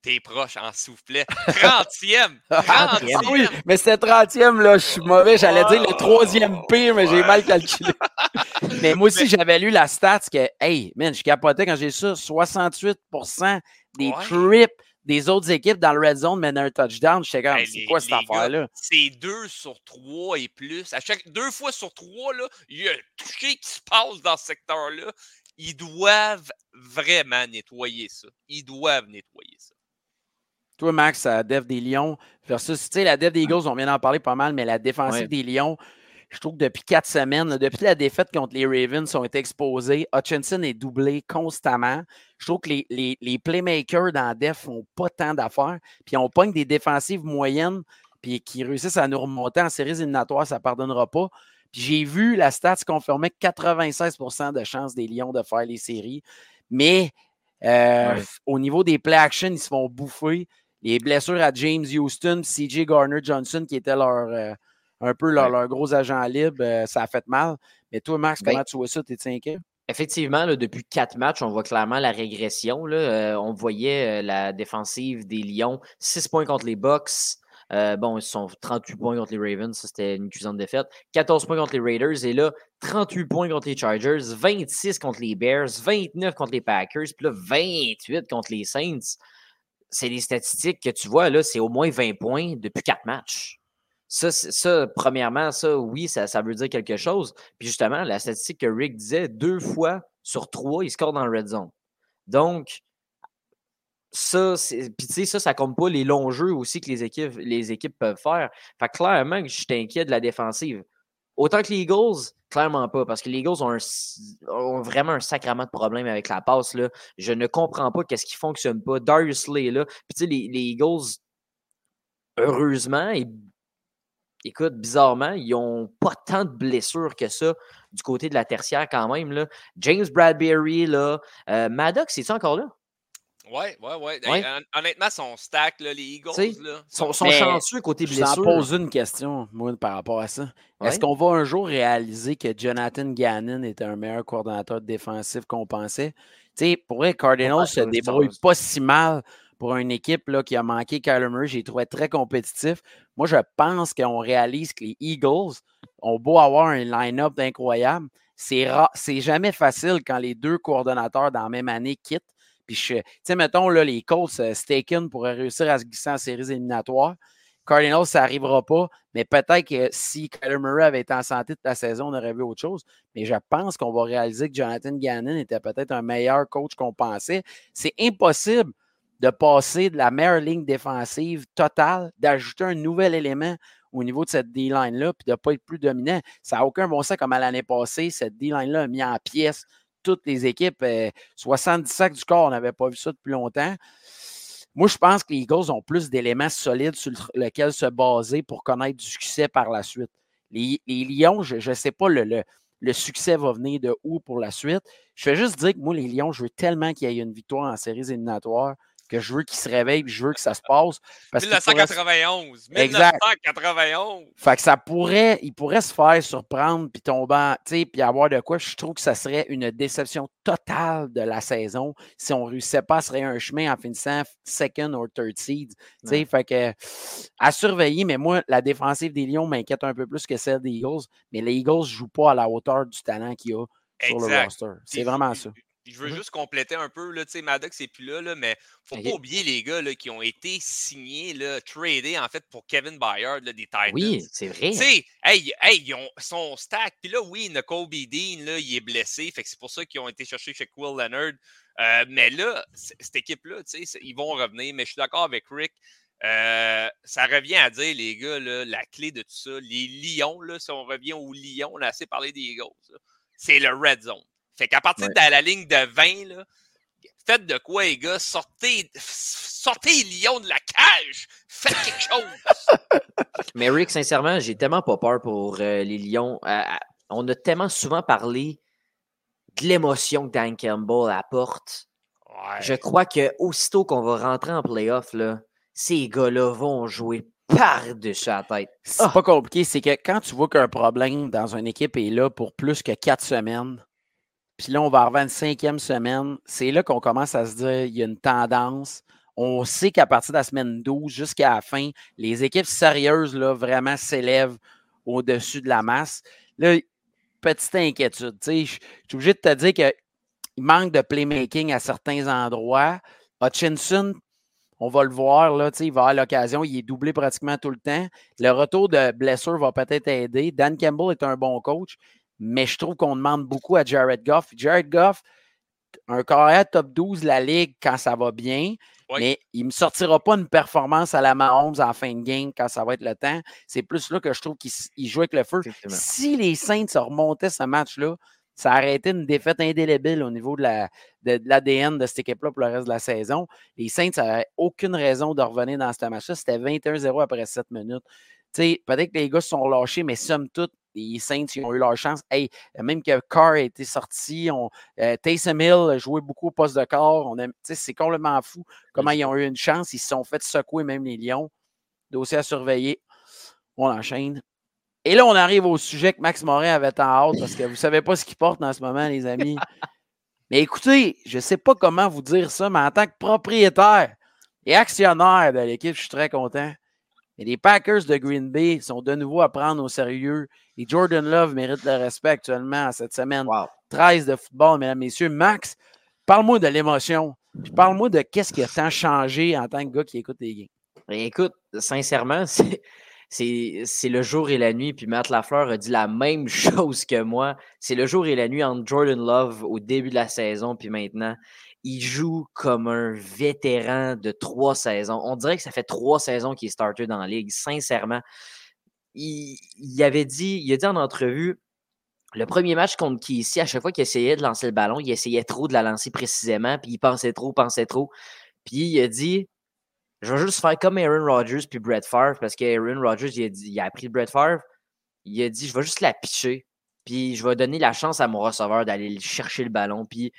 T'es proche, en plaît. 30e! 30e! oui, mais c'était 30e, là, je suis mauvais. J'allais dire le troisième pire, mais j'ai mal calculé. mais moi aussi, j'avais lu la stat que, hey, man, je capotais quand j'ai ça, 68% des trips des autres équipes dans le red zone mènent un touchdown. J'étais comme, c'est quoi cette affaire-là? C'est deux sur trois et plus. À chaque deux fois sur trois, là, il y a un touché qui se passe dans ce secteur-là. Ils doivent vraiment nettoyer ça. Ils doivent nettoyer ça. Toi, Max, la def des Lions versus, tu sais, la def des Eagles, on vient d'en parler pas mal, mais la défensive des Lions, je trouve que depuis quatre semaines, depuis la défaite contre les Ravens, ont été exposés. Hutchinson est doublé constamment. Je trouve que les, les, playmakers dans la def font pas tant d'affaires. Puis on pogne des défensives moyennes puis qui réussissent à nous remonter en séries éliminatoires, ça ne pardonnera pas. Puis j'ai vu la stat confirmer 96% de chances des Lions de faire les séries. Mais euh, au niveau des play action, ils se font bouffer les blessures à James Houston, CJ Garner Johnson, qui était leur, euh, un peu leur, gros agent libre, euh, ça a fait mal. Mais toi, Max, ben comment tu vois ça? T'es inquiet? Effectivement, depuis quatre matchs, on voit clairement la régression. Là. Euh, on voyait la défensive des Lions, 6 points contre les Bucks. bon, ils sont 38 points contre les Ravens, ça c'était une cuisante défaite. 14 points contre les Raiders et là, 38 points contre les Chargers, 26 contre les Bears, 29 contre les Packers, puis là, 28 contre les Saints c'est les statistiques que tu vois, là, c'est au moins 20 points depuis quatre matchs. Ça, ça premièrement, ça, oui, ça, ça, veut dire quelque chose. Puis justement, la statistique que Rick disait, deux fois sur trois, il score dans le red zone. Donc, ça, puis tu sais, ça, ça compte pas les longs jeux aussi que les équipes, les équipes peuvent faire. Fait clairement que je t'inquiète de la défensive. Autant que les Eagles, clairement pas, parce que les Eagles ont, vraiment un sacrement de problème avec la passe. Là. Je ne comprends pas qu'est-ce qui ne fonctionne pas. Darius Lee là. Puis tu sais, les, Eagles, heureusement, et, écoute, bizarrement, ils n'ont pas tant de blessures que ça du côté de la tertiaire quand même. Là. James Bradbury, là. Euh, Maddox, c'est-tu encore là? Ouais, ouais, ouais. honnêtement, son stack, là, les Eagles, là, sont, sont chanceux côté blessure. Je pose une question, moi, par rapport à ça. Est-ce qu'on va un jour réaliser que Jonathan Gannon était un meilleur coordonnateur défensif qu'on pensait? Tu sais, pour vrai, Cardinals se débrouille pas si mal pour une équipe là, qui a manqué Kyler Murray. J'ai trouvé très compétitif. Moi, je pense qu'on réalise que les Eagles ont beau avoir un line-up incroyable. C'est jamais facile quand les deux coordonnateurs dans la même année quittent. Puis, tu sais, mettons, là, les Colts, euh, Staken pourrait réussir à se glisser en séries éliminatoires. Cardinals, ça n'arrivera pas, mais peut-être que si Kyler Murray avait été en santé toute la saison, on aurait vu autre chose. Mais je pense qu'on va réaliser que Jonathan Gannon était peut-être un meilleur coach qu'on pensait. C'est impossible de passer de la meilleure ligne défensive totale, d'ajouter un nouvel élément au niveau de cette D-line-là, puis de ne pas être plus dominant. Ça n'a aucun bon sens comme à l'année passée, cette D-line-là a mis en pièces toutes les équipes. 70 euh, sacs du corps, on n'avait pas vu ça depuis longtemps. Moi, je pense que les Eagles ont plus d'éléments solides sur lesquels se baser pour connaître du succès par la suite. Les, Lions, je ne sais pas le, le, succès va venir de où pour la suite. Je vais juste dire que moi, les Lions, je veux tellement qu'il y ait une victoire en séries éliminatoires que je veux qu'il se réveille, je veux que ça se passe. 1991. 1991. Fait que ça pourrait, il pourrait se faire surprendre puis tomber, tu puis avoir de quoi. Je trouve que ça serait une déception totale de la saison si on ne réussissait pas à se un chemin en finissant second ou third seed. sais, Fait que à surveiller, mais moi, la défensive des Lions m'inquiète un peu plus que celle des Eagles. Mais les Eagles ne jouent pas à la hauteur du talent qu'il y a sur le roster. C'est vraiment ça. Je veux mmh juste compléter un peu, là, tu sais, Maddox n'est plus là, là, mais faut pas oublier les gars là, qui ont été signés, là, tradés en fait pour Kevin Byard des Titans. Oui, c'est vrai. Tu sais, hey, hey, ils ont son stack. Puis là, oui, Nicole Dean, là, il est blessé. Fait que c'est pour ça qu'ils ont été chercher chez Quill Leonard. Euh, mais là, cette équipe-là, tu sais, ils vont revenir. Mais je suis d'accord avec Rick. Euh, ça revient à dire, les gars, là, la clé de tout ça, les Lions, là, si on revient aux Lions, on a assez parlé des Eagles, c'est le red zone. Fait qu'à partir de la ligne de 20, là, faites de quoi, les gars? Sortez, sortez Lyon de la cage! Faites quelque chose! Mais Rick, sincèrement, j'ai tellement pas peur pour euh, les Lions. on a tellement souvent parlé de l'émotion que Dan Campbell apporte. Je crois que aussitôt qu'on va rentrer en playoff, là, ces gars-là vont jouer par-dessus la tête. C'est Ah! pas compliqué, c'est que quand tu vois qu'un problème dans une équipe est là pour plus que quatre semaines, puis là, on va arriver à une cinquième semaine, c'est là qu'on commence à se dire il y a une tendance. On sait qu'à partir de la semaine 12 jusqu'à la fin, les équipes sérieuses, là, vraiment s'élèvent au-dessus de la masse. Là, petite inquiétude. Je suis obligé de te dire qu'il manque de playmaking à certains endroits. Hutchinson, on va le voir, là, il va avoir l'occasion, il est doublé pratiquement tout le temps. Le retour de blessure va peut-être aider. Dan Campbell est un bon coach, mais je trouve qu'on demande beaucoup à Jared Goff. Jared Goff, un carrière top 12 de la ligue quand ça va bien, Oui. mais il ne me sortira pas une performance à la Mahomes en fin de game quand ça va être le temps. C'est plus là que je trouve qu'il joue avec le feu. Si les Saints remontaient ce match-là, ça aurait été une défaite indélébile au niveau de la- de, l'ADN de cette équipe-là pour le reste de la saison. Les Saints n'avaient aucune raison de revenir dans ce match-là. C'était 21-0 après 7 minutes. Peut-être que les gars se sont lâchés, mais somme toute, les Saints ils ont eu leur chance. Hey, même que Carr a été sorti, on, euh, Taysom Hill a joué beaucoup au poste de corps. On C'est complètement fou comment ils ont eu une chance. Ils se sont fait secouer, même les Lions. Dossier à surveiller. On enchaîne. Et là, on arrive au sujet que Max Morin avait tant hâte parce que vous ne savez pas ce qu'il porte en ce moment, les amis. Mais écoutez, je ne sais pas comment vous dire ça, mais en tant que propriétaire et actionnaire de l'équipe, je suis très content. Et les Packers de Green Bay sont de nouveau à prendre au sérieux. Et Jordan Love mérite le respect actuellement cette semaine Wow. 13 de football, mesdames, messieurs. Max, parle-moi de l'émotion. Puis Parle-moi de qu'est-ce qui a tant changé en tant que gars qui écoute les games. Ben, Écoute, sincèrement, c'est le jour et la nuit. Puis Matt Lafleur a dit la même chose que moi. C'est le jour et la nuit entre Jordan Love au début de la saison puis maintenant. Il joue comme un vétéran de trois saisons. On dirait que ça fait trois saisons qu'il est starter dans la ligue. Sincèrement, il, avait dit, il a dit en entrevue, le premier match contre qui ici, à chaque fois qu'il essayait de lancer le ballon, il essayait trop de la lancer précisément, puis il pensait trop, pensait trop. Puis il a dit Je vais juste faire comme Aaron Rodgers puis Brett Favre, parce qu'Aaron Rodgers, il a, dit, il a Brett Favre. Il a dit Je vais juste la pitcher, puis je vais donner la chance à mon receveur d'aller chercher le ballon. Puis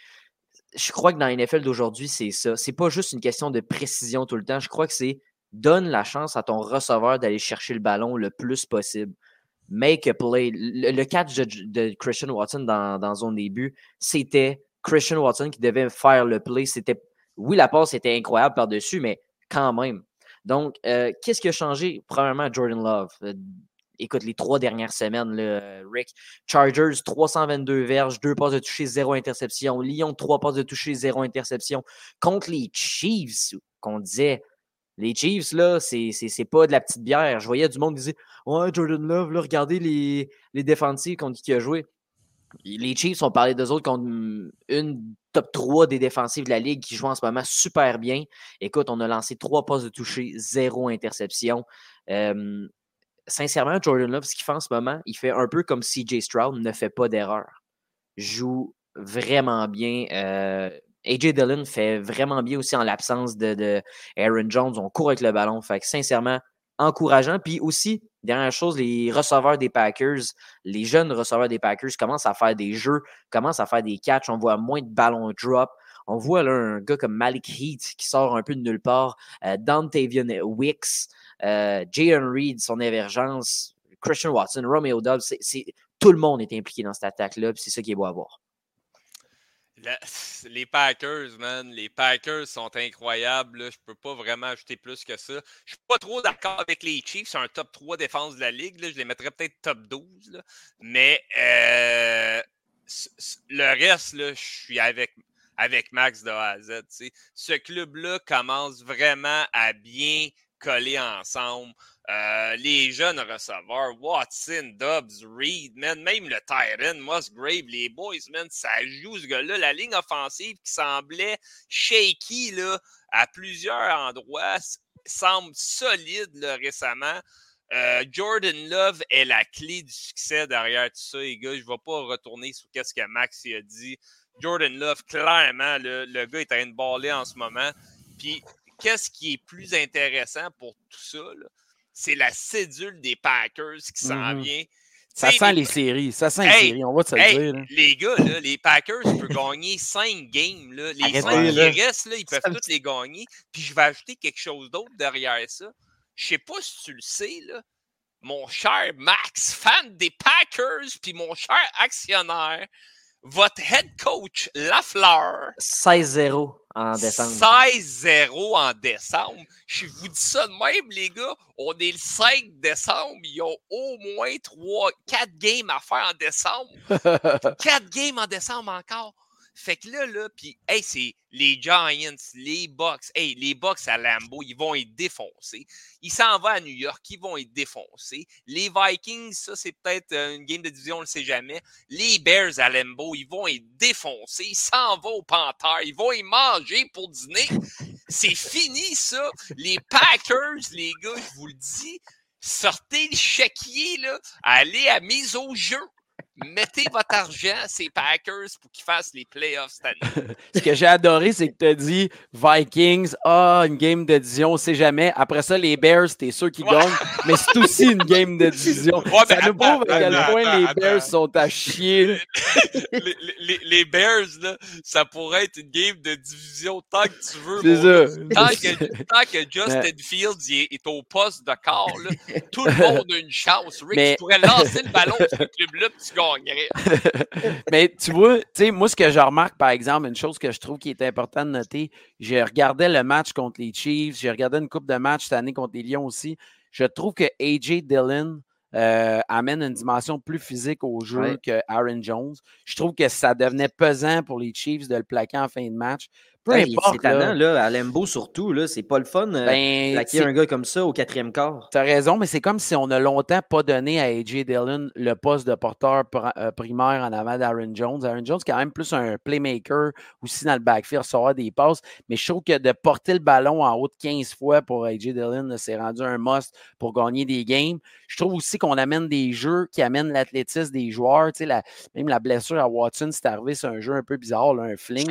je crois que dans la NFL d'aujourd'hui, c'est ça. C'est pas juste une question de précision tout le temps. Je crois que c'est donne la chance à ton receveur d'aller chercher le ballon le plus possible. Make a play. Le, catch de, Christian Watson dans, dans son début, c'était Christian Watson qui devait faire le play. C'était oui, la passe était incroyable par-dessus, mais quand même. Donc, euh, qu'est-ce qui a changé? Premièrement, Jordan Love. Écoute, les trois dernières semaines, là, Rick. Chargers, 322 verges, deux passes de toucher, zéro interception. Lyon, trois passes de toucher, zéro interception. Contre les Chiefs, qu'on disait, les Chiefs, là, c'est pas de la petite bière. Je voyais du monde qui disait Ouais, Jordan Love, là, regardez les, les défensifs contre qui il a joué. Les Chiefs, on parlait d'eux autres contre une top 3 des défensives de la Ligue qui joue en ce moment super bien. Écoute, on a lancé trois passes de toucher, zéro interception. Euh, sincèrement, Jordan Love, ce qu'il fait en ce moment, il fait un peu comme CJ Stroud, ne fait pas d'erreur. Joue vraiment bien. Euh, AJ Dillon fait vraiment bien aussi en l'absence de, Aaron Jones. On court avec le ballon. Fait que sincèrement, encourageant. Puis aussi, dernière chose, les receveurs des Packers, les jeunes receveurs des Packers commencent à faire des jeux, commencent à faire des catchs. On voit moins de ballons drop. On voit un gars comme Malik Heat qui sort un peu de nulle part. Euh, Dontavian Wicks, euh, Jalen Reed, son émergence, Christian Watson, Romeo Dobbs. tout le monde est impliqué dans cette attaque-là. puis C'est ça qui est beau à les Packers, man, les Packers sont incroyables. Je peux pas vraiment ajouter plus que ça. Je suis pas trop d'accord avec les Chiefs. C'est un top 3 défense de la Ligue. Je les mettrais peut-être top 12. là. Mais euh, le reste, je suis avec, avec Max de A à Z. Ce club-là commence vraiment à bien coller ensemble. Euh, les jeunes receveurs, Watson, Dobbs, Reed, man, même le Tyron, Musgrave, les boys, man, ça joue ce gars-là. La ligne offensive qui semblait shaky là, à plusieurs endroits semble solide récemment. Euh, Jordan Love est la clé du succès derrière tout ça, les gars. Je ne vais pas retourner sur ce que Max a dit. Jordan Love, clairement, le, le gars est en train de baller en ce moment. Puis, qu'est-ce qui est plus intéressant pour tout ça? C'est la cédule des Packers qui s'en Mhm. vient. Ça sent les séries. Ça sent les séries. On va te le Hey, dire. là. les gars, là, les Packers peuvent gagner 5 games. Là. Les Arrêtez, 5 qui restent, ils peuvent tous les gagner. Puis je vais ajouter quelque chose d'autre derrière ça. je sais pas si tu le sais, là, mon cher Max, fan des Packers, puis mon cher actionnaire, votre head coach Lafleur. 16-0 en décembre. 16-0 en décembre. Je vous dis ça de même, les gars. On est le 5 décembre. Ils ont au moins 3, 4 games à faire en décembre. 4 games en décembre encore. Fait que là, là, puis, hey, c'est les Giants, les Bucks. Hey, les Bucks à Lambeau, ils vont être défoncés. Ils s'en vont à New York, ils vont être défoncés. Les Vikings, ça, c'est peut-être euh, une game de division, on ne le sait jamais. Les Bears à Lambeau, ils vont être défoncés. Ils s'en vont au Panthers, ils vont y manger pour dîner. C'est fini, ça. Les Packers, les gars, je vous le dis, sortez le chéquier, là, allez à mise au jeu mettez votre argent à ces Packers pour qu'ils fassent les playoffs cette année. Ce que j'ai adoré, c'est que tu as dit Vikings, ah, une game de division, on sait jamais. Après ça, les Bears, t'es sûr qu'ils gagnent, mais c'est aussi une game de division. ça nous prouve à quel point les Bears sont à chier. les, les, les, Bears, là, ça pourrait être une game de division tant que tu veux. C'est ça. Tant que, tant que Justin Fields est, au poste de corps, là, tout le monde a une chance. Rick, tu pourrais lancer le ballon sur le club-là, tu Mais tu vois, tu sais, moi, ce que je remarque, par exemple, une chose que je trouve qui est importante de noter, j'ai regardé le match contre les Chiefs, j'ai regardé une coupe de match cette année contre les Lions aussi. Je trouve que AJ Dillon euh, amène une dimension plus physique au jeu que Aaron Jones. Je trouve que ça devenait pesant pour les Chiefs de le plaquer en fin de match. Peu importe. C'est là, là, à Lembo surtout, là, c'est pas le fun euh, ben, plaquer un gars comme ça au quatrième quart. Tu as raison, mais c'est comme si on a longtemps pas donné à AJ Dillon le poste de porteur euh, primaire en avant d'Aaron Jones. Aaron Jones, quand même plus un playmaker aussi dans le backfield, recevoir des passes. Mais je trouve que de porter le ballon en haut de 15 fois pour AJ Dillon, c'est rendu un must pour gagner des games. Je trouve aussi qu'on amène des jeux qui amènent l'athlétisme des joueurs. Tu sais, la, même la blessure à Watson, c'est arrivé, c'est un jeu un peu bizarre, un fling.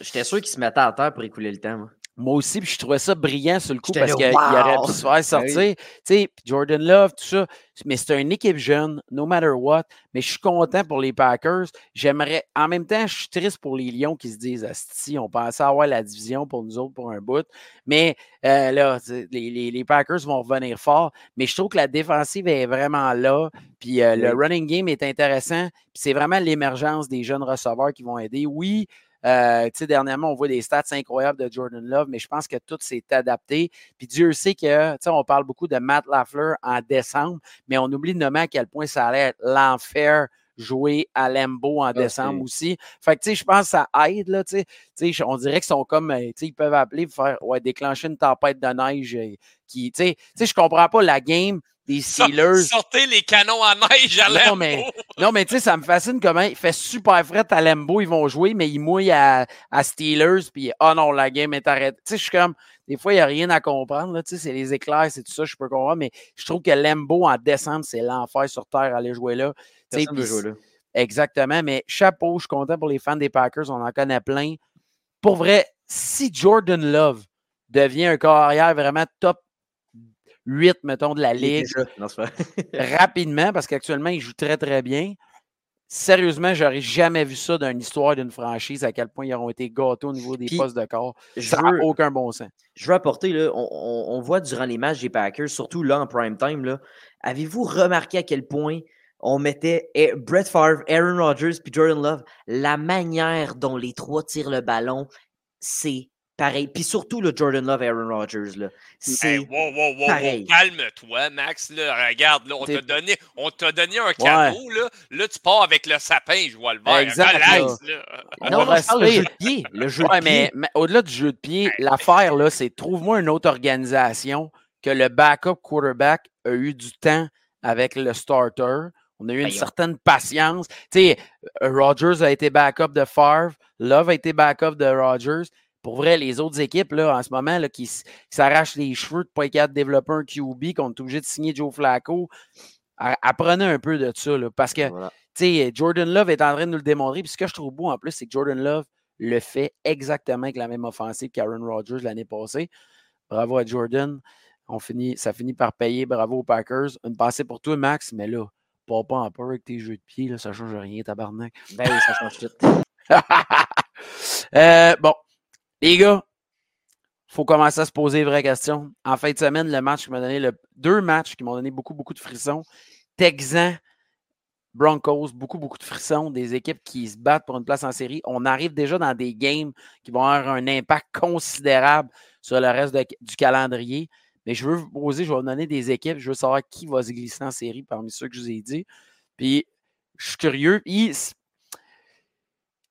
J'étais sûr qu'il se à terre pour écouler le temps. Moi. aussi, puis je trouvais ça brillant sur le coup parce qu'il aurait pu se faire ben sortir. Tu sais, Jordan Love, tout ça. Mais c'est une équipe jeune, no matter what. Mais je suis content pour les Packers. J'aimerais. En même temps, je suis triste pour les Lions qui se disent si on pensait avoir la division pour nous autres pour un bout. Mais euh, là, les, les, Packers vont revenir fort. Mais je trouve que la défensive est vraiment là. Puis euh, le running game est intéressant. Puis c'est vraiment l'émergence des jeunes receveurs qui vont aider. Oui, euh, dernièrement, on voit des stats incroyables de Jordan Love, mais je pense que tout s'est adapté. Puis Dieu sait que, on parle beaucoup de Matt Lafleur en décembre, mais on oublie de nommer à quel point ça allait être l'enfer jouer à Lembo en décembre aussi. Fait que, tu sais, je pense que ça aide, là, tu sais. On dirait qu'ils sont comme, euh, tu sais, ils peuvent appeler pour faire, ouais, déclencher une tempête de neige euh, qui, tu sais, je comprends pas la game des Steelers. Sortez les canons à neige à Lembo. Non, mais, non, mais tu sais, ça me fascine comment il fait super frais à Lembo, ils vont jouer, mais ils mouillent à, à Steelers, puis oh non, la game est arrêtée. Tu sais, je suis comme, des fois, il n'y a rien à comprendre, tu sais, c'est les éclairs, c'est tout ça, je peux comprendre, mais je trouve que Lembo en décembre, c'est l'enfer sur Terre, aller jouer là. Personne veut jouer là. Exactement, mais chapeau, je suis content pour les fans des Packers, on en connaît plein. Pour vrai, si Jordan Love devient un carrière vraiment top 8, mettons, de la Ligue. rapidement, parce qu'actuellement, il joue très, très bien. Sérieusement, j'aurais jamais vu ça dans une histoire d'une franchise, à quel point ils auront été gâtés au niveau des postes de corps. Ça n'a aucun bon sens. Je veux apporter, là, on, voit durant les matchs des Packers, surtout là en prime time, avez-vous remarqué à quel point on mettait Brett Favre, Aaron Rodgers puis Jordan Love, la manière dont les trois tirent le ballon, c'est pareil. Puis surtout le Jordan Love, Aaron Rodgers. Là. C'est wow, wow, wow, Calme-toi, Max. Là. Regarde, là, on t'a donné, on donné un cadeau. Là. là, tu pars avec le sapin, je vois le vert. Exact. Non, non, je parle le jeu de pied. Le jeu de pied. Mais, au-delà du jeu de pied, l'affaire, là, c'est trouve-moi une autre organisation que le backup quarterback a eu du temps avec le starter. On a eu une certaine patience. Tu sais, Rodgers a été backup de Favre. Love a été backup de Rodgers pour vrai, les autres équipes là, en ce moment là, qui, s'arrachent les cheveux de pas être de développer un QB, qu'on est obligé de signer Joe Flacco, apprenez un peu de ça. Là, parce que Jordan Love est en train de nous le démontrer. Puis ce que je trouve beau en plus, c'est que Jordan Love le fait exactement avec la même offensive qu'Aaron Rodgers l'année passée. Bravo à Jordan. On finit, ça finit par payer. Bravo aux Packers. Une passée pour toi, Max, mais là, pas pas en peur avec tes jeux de pied, là, ça ne change rien, tabarnak. Ben oui, ça change tout. euh, bon, les gars, faut commencer à se poser les vraies questions. En fin de semaine, le match qui m'a donné le, deux matchs qui m'ont donné beaucoup, beaucoup de frissons. Texans, Broncos, beaucoup, beaucoup de frissons, des équipes qui se battent pour une place en série. On arrive déjà dans des games qui vont avoir un impact considérable sur le reste du calendrier. Mais je veux vous poser, je vais vous donner des équipes, je veux savoir qui va se glisser en série parmi ceux que je vous ai dit. Puis, je suis curieux.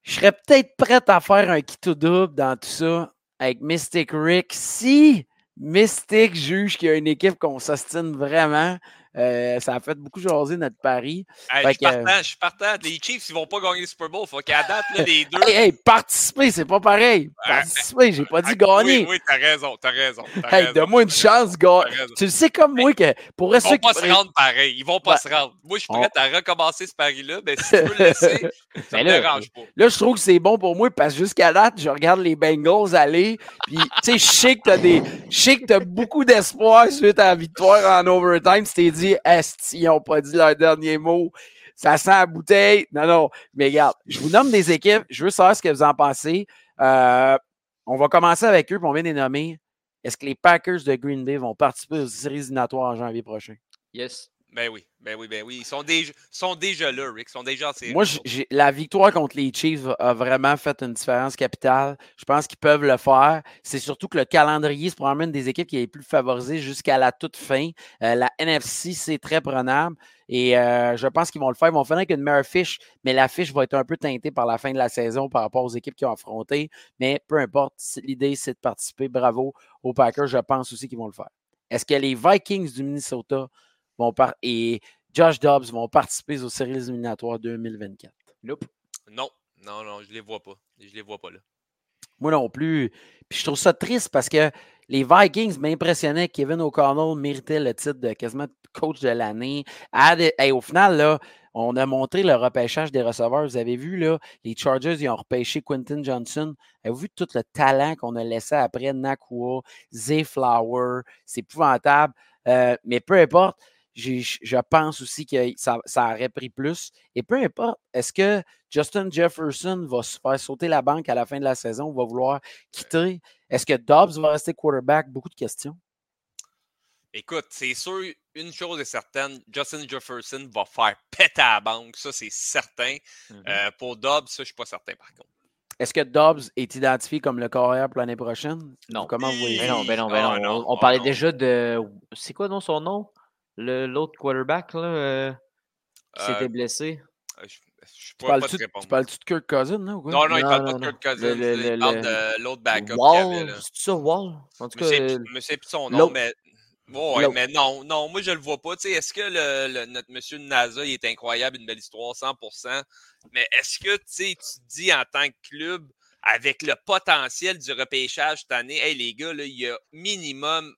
Je serais peut-être prêt à faire un kit double dans tout ça avec Mystic Rick si Mystic juge qu'il y a une équipe qu'on s'ostine vraiment. Euh, ça a fait beaucoup jaser notre pari. je, suis partant, je suis partant. Les Chiefs, ils vont pas gagner le Super Bowl. Faut qu'à date, là, les deux. Hey, hey participer, c'est pas pareil. Participer, j'ai pas dit gagner. Oui, oui, t'as raison, t'as raison. hey, donne-moi une chance, gars. Tu le sais comme moi que pour Ils vont pas se rendre pareil. Ils vont pas se rendre. Moi, je suis prêt à recommencer ce pari-là. Mais si tu veux le laisser, ça me dérange pas. Là, je trouve que c'est bon pour moi parce que jusqu'à date, je regarde les Bengals aller. Puis, tu sais, je sais que t'as des. Je sais que t'as beaucoup d'espoir suite à la victoire en overtime. Tu t'es dit est ils n'ont pas dit leur dernier mot. Ça sent la bouteille. Non, non. Mais regarde, je vous nomme des équipes. Je veux savoir ce que vous en pensez. Euh, on va commencer avec eux, puis on vient les nommer. Est-ce que les Packers de Green Bay vont participer aux séries éliminatoires en janvier prochain? Yes. Ben oui, ben oui, ben oui. Ils sont déjà, sont déjà là, Rick. Ils sont déjà en Moi, la victoire contre les Chiefs a vraiment fait une différence capitale. Je pense qu'ils peuvent le faire. C'est surtout que le calendrier, c'est probablement une des équipes qui est les plus favorisée jusqu'à la toute fin. Euh, la NFC, c'est très prenable. Et euh, je pense qu'ils vont le faire. Ils vont faire avec une meilleure fiche, mais la fiche va être un peu teintée par la fin de la saison par rapport aux équipes qui ont affronté. Mais peu importe, l'idée, c'est de participer. Bravo aux Packers. Je pense aussi qu'ils vont le faire. Est-ce que les Vikings du Minnesota vont et Josh Dobbs vont participer aux séries éliminatoires 2024. Nope. Non, non, non, je les vois pas. Je les vois pas là. Moi non plus. Puis je trouve ça triste parce que les Vikings m'impressionnaient. Kevin O'Connell méritait le titre de quasiment coach de l'année. Et au final, là, on a montré le repêchage des receveurs. Vous avez vu, là, les Chargers, ils ont repêché Quentin Johnson. Avez-vous vu tout le talent qu'on a laissé après Nakua, Zay Flower? C'est épouvantable. Euh, mais peu importe, je pense aussi que ça, aurait pris plus. Et peu importe, est-ce que Justin Jefferson va se faire sauter la banque à la fin de la saison, va vouloir quitter? Est-ce que Dobbs va rester quarterback? Beaucoup de questions. Écoute, c'est sûr, une chose est certaine, Justin Jefferson va faire péter à la banque, ça c'est certain. Mmh euh, pour Dobbs, ça je suis pas certain par contre. Est-ce que Dobbs est identifié comme le carrière pour l'année prochaine? Non. Comment vous voyez? Ben non, ben non, ben ah, non. On, parlait déjà de. C'est quoi non son nom? L'autre quarterback, là, euh, qui s'était euh, blessé. Euh, je, je tu parles-tu parles de Kirk Cousin, non? Non, non, il parle pas de Kirk Cousin. il parle de l'autre backup. Wall, c'est ça, Wall? En tout cas. Je ne sais plus son nom, mais. Ouais, mais non, non, moi je le vois pas. Est-ce que le, notre monsieur de NASA il est incroyable, une belle histoire, 100%, mais est-ce que tu dis en tant que club, avec le potentiel du repêchage cette année, hey les gars, là, il y a minimum,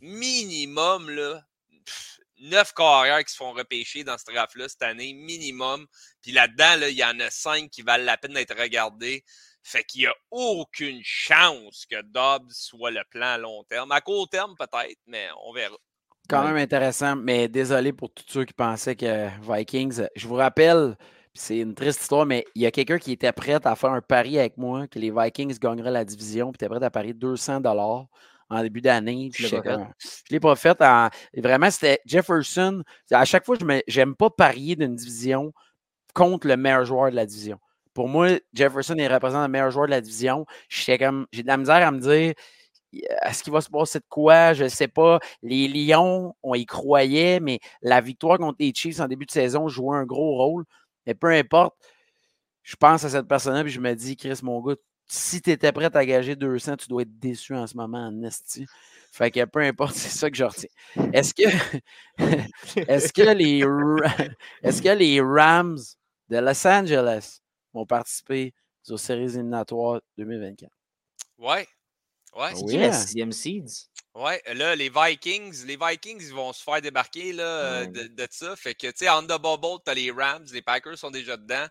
minimum, là, neuf carrières qui se font repêcher dans ce draft-là cette année, minimum. Puis là-dedans, il y en a cinq qui valent la peine d'être regardés. Fait qu'il n'y a aucune chance que Dobbs soit le plan à long terme. À court terme, peut-être, mais on verra. Quand même intéressant, mais désolé pour tous ceux qui pensaient que Vikings. Je vous rappelle, c'est une triste histoire, mais il y a quelqu'un qui était prêt à faire un pari avec moi que les Vikings gagneraient la division, puis était prêt à parier 200 en début d'année. Je ne l'ai pas fait. vraiment, c'était Jefferson. À chaque fois, je n'aime pas parier d'une division contre le meilleur joueur de la division. Pour moi, Jefferson, il représente le meilleur joueur de la division. comme, j'ai de la misère à me dire est-ce qu'il va se passer de quoi? Je ne sais pas. Les Lions, on y croyait, mais la victoire contre les Chiefs en début de saison jouait un gros rôle. Mais peu importe, je pense à cette personne-là et je me dis, Chris, mon gars, si tu étais prêt à gager 200, tu dois être déçu en ce moment en esti. Fait que peu importe, c'est ça que je retiens. Est-ce que, est-ce que, les, est-ce que les Rams de Los Angeles vont participer aux séries éliminatoires 2024? Ouais. Ouais. C'est qui la sixième seeds? Ouais, là, les Vikings, les Vikings, ils vont se faire débarquer là, euh, de, de, ça. Fait que, tu sais, on the bubble, t'as les Rams, les Packers sont déjà dedans.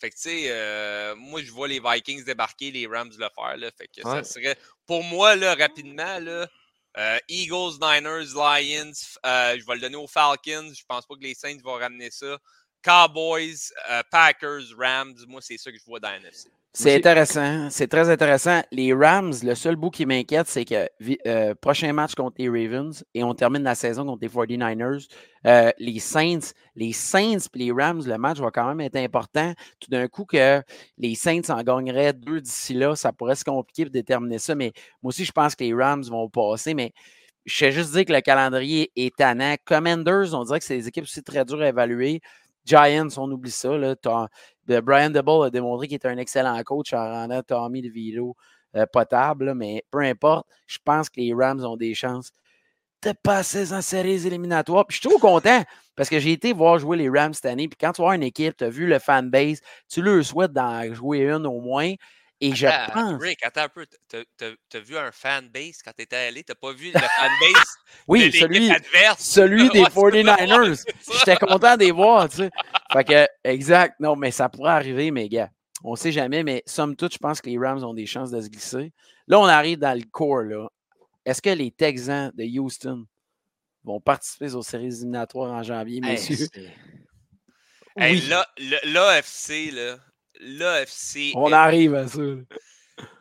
Fait que, tu sais, euh, moi, je vois les Vikings débarquer, les Rams le faire. Là, fait que ça serait, pour moi, là, rapidement, là, euh, Eagles, Niners, Lions, euh, je vais le donner aux Falcons. Je pense pas que les Saints vont ramener ça. Cowboys, euh, Packers, Rams, moi, c'est ça que je vois dans la NFC. C'est intéressant. C'est très intéressant. Les Rams, le seul bout qui m'inquiète, c'est que euh, prochain match contre les Ravens et on termine la saison contre les 49ers. Euh, les Saints, les Saints et les Rams, le match va quand même être important. Tout d'un coup, que les Saints en gagneraient deux d'ici là, ça pourrait se compliquer de déterminer ça. Mais moi aussi, je pense que les Rams vont passer. Mais je sais juste dire que le calendrier est tannant. Commanders, on dirait que c'est des équipes aussi très dures à évaluer. Giants, on oublie ça. Brian DeBall a démontré qu'il était un excellent coach en rendant Tommy DeVito euh, potable, mais peu importe, je pense que les Rams ont des chances de passer en séries éliminatoires. Puis je suis trop content parce que j'ai été voir jouer les Rams cette année. Puis quand tu vois une équipe, tu as vu le fanbase, tu leur souhaites d'en jouer une au moins. Et je pense. Rick, attends un peu. T'as vu un fanbase quand t'étais allé? T'as pas vu le fanbase oui, celui, celui des 49ers. J'étais content de les voir, tu sais. Fait que, exact. Non, mais ça pourrait arriver, mes gars. On sait jamais, mais somme toute, je pense que les Rams ont des chances de se glisser. Là, on arrive dans le core, là. Est-ce que les Texans de Houston vont participer aux séries éliminatoires en janvier, messieurs? Hey, là, l'AFC, là, l'AFC. On arrive à ça.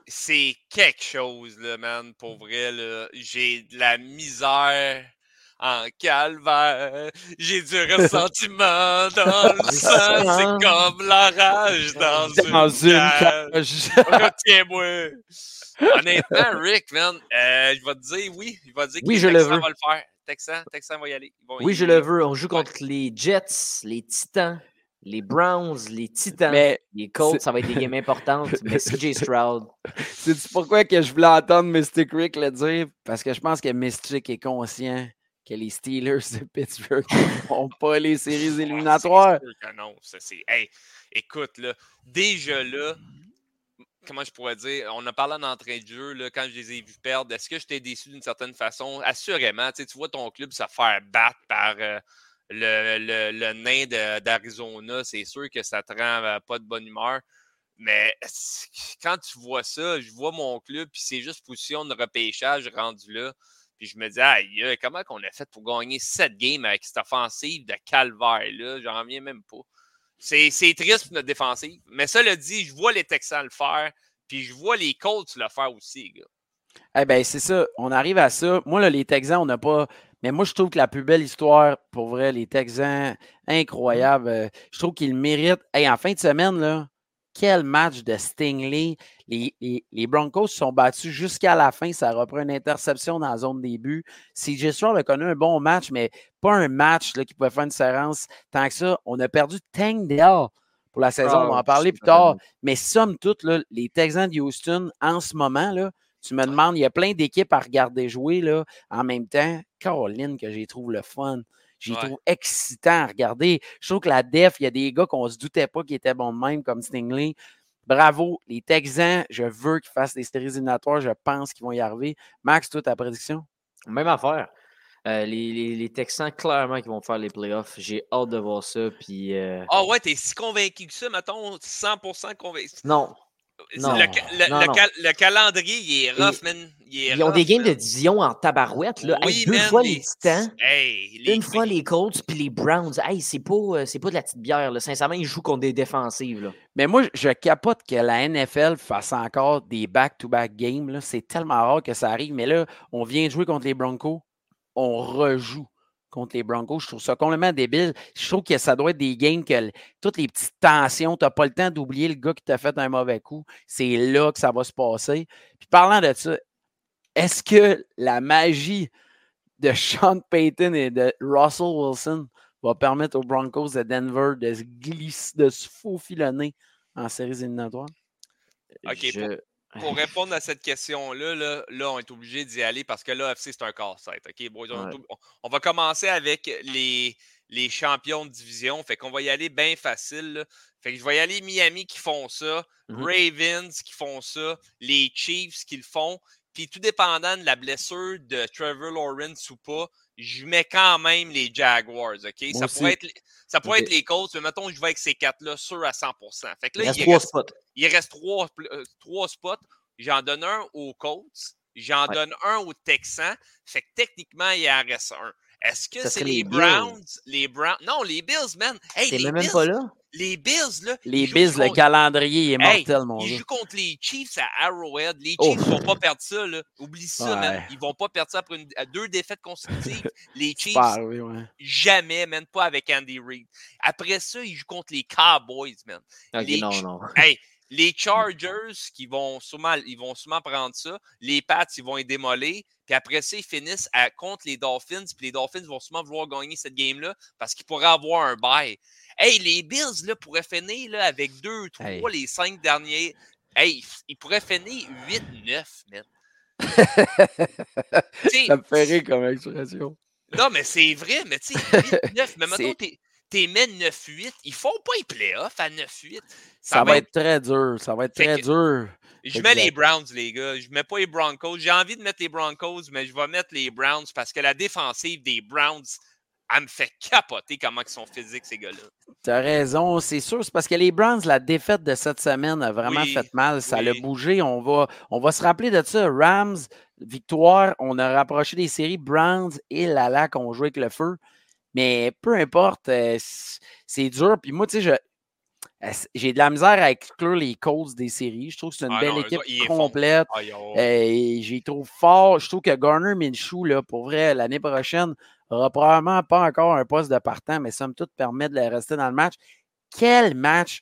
C'est quelque chose, là, man, pour vrai. J'ai de la misère en calvaire. J'ai du ressentiment dans le sang. C'est comme la rage dans, dans une, cage. Retiens-moi. Honnêtement, Rick, man, euh, je vais te dire oui. Il va dire que oui, je le veux. va le faire. Texan, Texan va y aller. oui, je le veux. On joue contre les Jets, les Titans les Browns, les Titans, les Colts, ça va être des games importantes, mais CJ Stroud. C'est pourquoi que je voulais entendre Mystic Rick le dire? Parce que je pense que Mystic est conscient que les Steelers de Pittsburgh n'ont pas les séries éliminatoires. non, ça c'est. Hey, écoute, là, déjà là, comment je pourrais dire, on a parlé en entrain de jeu, là, quand je les ai vus perdre. Est-ce que j'étais déçu d'une certaine façon? Assurément, tu vois ton club se faire battre par. Euh, le, nain d'Arizona, c'est sûr que ça te rend euh, pas de bonne humeur. Mais quand tu vois ça, je vois mon club, puis c'est juste position de repêchage rendu là. Puis je me dis, aïe, comment qu'on a fait pour gagner cette game avec cette offensive de calvaire-là? J'en reviens même pas. C'est triste pour notre défensive. Mais ça le dit, je vois les Texans le faire, puis je vois les Colts le faire aussi, gars. Eh bien, c'est ça. On arrive à ça. Moi, là, les Texans, on n'a pas. Mais moi, je trouve que la plus belle histoire, pour vrai, les Texans, incroyable. Euh, je trouve qu'ils méritent. Et en fin de semaine, là, quel match de Stingley. Les, les, Broncos se sont battus jusqu'à la fin. Ça reprend une interception dans la zone début. CJ Stroud a connu un bon match, mais pas un match là, qui pouvait faire une séance. Tant que ça, on a perdu Tangdale pour la saison. on va en parler plus tard. Mais somme toute, là, les Texans de Houston, en ce moment, là, tu me demandes, il y a plein d'équipes à regarder jouer là, en même temps. Caroline, que j'ai trouve le fun. J'ai trouve excitant à regarder. Je trouve que la def, il y a des gars qu'on ne se doutait pas qui étaient bons de même, comme Stingley. Bravo, les Texans, je veux qu'ils fassent des séries éliminatoires. Je pense qu'ils vont y arriver. Max, toi, ta prédiction? Même affaire. Euh, les, Texans, clairement, qui vont faire les playoffs. J'ai hâte de voir ça. Puis, euh Ah ouais, t'es si convaincu que ça, mettons, 100% convaincu. Non, le, calendrier, il est rough, man. ils ont des games de division en tabarouette. Là. deux fois les Titans, une fois les Colts, puis les Browns. Hey, c'est pas, euh, pas de la petite bière. Là. Sincèrement, ils jouent contre des défensives. Mais moi, je capote que la NFL fasse encore des back-to-back games. C'est tellement rare que ça arrive. Mais là, on vient de jouer contre les Broncos. On rejoue contre les Broncos. Je trouve ça complètement débile. Je trouve que ça doit être des games que toutes les petites tensions, tu n'as pas le temps d'oublier le gars qui t'a fait un mauvais coup. C'est là que ça va se passer. Puis parlant de ça, est-ce que la magie de Sean Payton et de Russell Wilson va permettre aux Broncos de Denver de se glisser, de se faufiler en séries éliminatoires? OK, pour répondre à cette question-là, là, on est obligé d'y aller parce que là, FC, c'est un casse-tête. on, va commencer avec les, les champions de division. Fait qu'on va y aller bien facile. Fait que je vais y aller Miami qui font ça, mmh Ravens qui font ça, les Chiefs qui le font. Puis tout dépendant de la blessure de Trevor Lawrence ou pas, je mets quand même les Jaguars. OK? ça pourrait, être, ça pourrait être les Colts, mais mettons, je vais avec ces quatre-là sûr à 100% Fait que là, il, reste, spots. il reste trois, euh, trois spots. J'en donne un aux Colts, j'en donne un aux Texans. Fait que techniquement, il en reste un. Est-ce que c'est les. Browns? Les Browns. Non, les Bills, man. Hey, T'es même Bills, pas là? Les Bills, là. Les Bills, le calendrier est Hey, mortel, mon Ils gars. jouent contre les Chiefs à Arrowhead. Les Oh. Chiefs vont pas perdre ça, là. Oublie ça, man. Ouais. Ils vont pas perdre ça après une- deux défaites consécutives. les Chiefs, pas arrivé, ouais. jamais, même pas avec Andy Reid. Après ça, ils jouent contre les Cowboys, man. Les non, non. Hey, les Chargers qui vont sûrement, ils vont sûrement prendre ça. Les Pats, ils vont les démolir. Puis après ça, ils finissent à, contre les Dolphins. Puis les Dolphins vont sûrement vouloir gagner cette game-là parce qu'ils pourraient avoir un bye. Hey, les Bills là, pourraient finir là, avec 2, 3, Hey. les 5 derniers. Hey, ils pourraient finir 8-9, man. Ça me fait rire comme expression. non, mais c'est vrai, mais tu sais, 8-9, mais maintenant, t'es t'es mis 9-8. Ils font pas les playoffs à 9-8. Ça va être très dur. Ça va être Fait très dur. Je mets les. Browns, les gars. Je mets pas les Broncos. J'ai envie de mettre les Broncos, mais je vais mettre les Browns parce que la défensive des Browns, elle me fait capoter comment ils sont physiques, ces gars-là. T'as raison, c'est sûr. C'est parce que les Browns, la défaite de cette semaine a vraiment Oui, fait mal. Ça l'a oui. bougé. On va, on va se rappeler de ça. Rams, victoire. On a rapproché des séries. Browns et Lala qui ont joué avec le feu. Mais peu importe, euh, c'est dur. Puis moi, tu sais, je- euh, j'ai de la misère à exclure les Colts des séries. Je trouve que c'est une Ah belle non, équipe ils complète. Ah. Euh, J'y trouve fort. Je trouve que Garner Minshew, là, pour vrai, l'année prochaine, aura probablement pas encore un poste de partant, mais somme toute permet de le rester dans le match. Quel match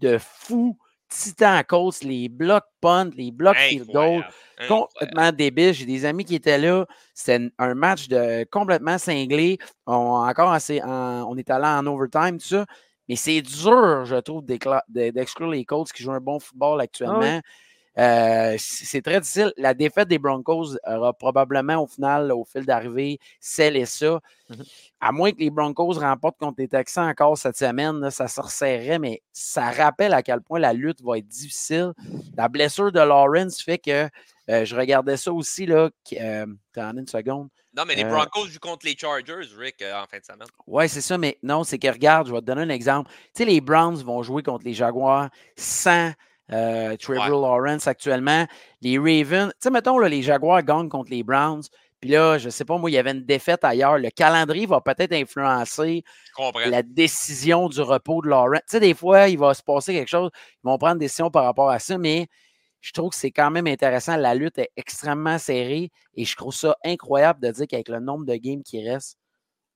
de fou! Titan Colts, les blocs punt, les blocs field goal, complètement débile. J'ai des amis qui étaient là. C'était un match de complètement cinglé. On, encore assez, en- on est allé en overtime, tout ça. Mais c'est dur, je trouve, d'exclure les Colts qui jouent un bon football actuellement. Euh, c'est très difficile. La défaite des Broncos aura probablement au final, au fil d'arrivée, scellé ça. Mhm. À moins que les Broncos remportent contre les Texans encore cette semaine, là, ça se resserrait, mais ça rappelle à quel point la lutte va être difficile. La blessure de Lawrence fait que euh, je regardais ça aussi. Là, euh, T'en as une seconde. Non, mais les euh, Broncos jouent contre les Chargers, Rick, en fin de semaine. Oui, c'est ça, mais non, c'est que regarde, je vais te donner un exemple. Tu sais, les Browns vont jouer contre les Jaguars sans euh, Trevor Ouais. Lawrence actuellement. Les Ravens, tu sais, mettons, là, les Jaguars gagnent contre les Browns. Puis là, je sais pas, moi, il y avait une défaite ailleurs. Le calendrier va peut-être influencer la décision du repos de Lawrence. Tu sais, des fois, il va se passer quelque chose. Ils vont prendre des décisions par rapport à ça, mais je trouve que c'est quand même intéressant. La lutte est extrêmement serrée et je trouve ça incroyable de dire qu'avec le nombre de games qui restent,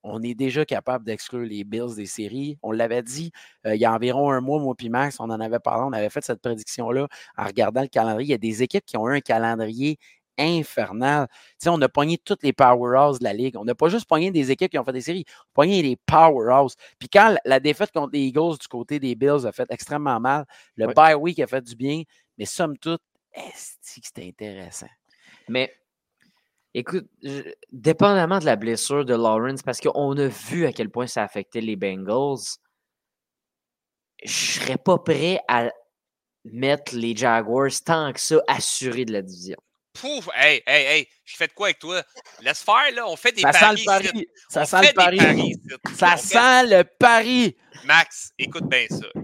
on est déjà capable d'exclure les Bills des séries. On l'avait dit euh, il y a environ un mois, moi puis Max, on en avait parlé, on avait fait cette prédiction-là en regardant le calendrier. Il y a des équipes qui ont eu un calendrier infernal. On a pogné toutes les powerhouses de la Ligue. On n'a pas juste pogné des équipes qui ont fait des séries, on a pogné les powerhouses. Puis quand la- défaite contre les Eagles du côté des Bills a fait extrêmement mal, le Ouais. bye week a fait du bien, mais somme toute, est-ce que c'était intéressant? Mais écoute, dépendamment de la blessure de Lawrence, parce qu'on a vu à quel point ça affectait les Bengals, je serais pas prêt à mettre les Jaguars tant que ça assurés de la division. Pouf! Hey, hey, hey, je fais de quoi avec toi? Laisse faire, là. On fait des Ça sent paris. le pari. ici. Ça On sent fait le pari. paris. Ça On fait- sent le pari. Max, écoute bien ça.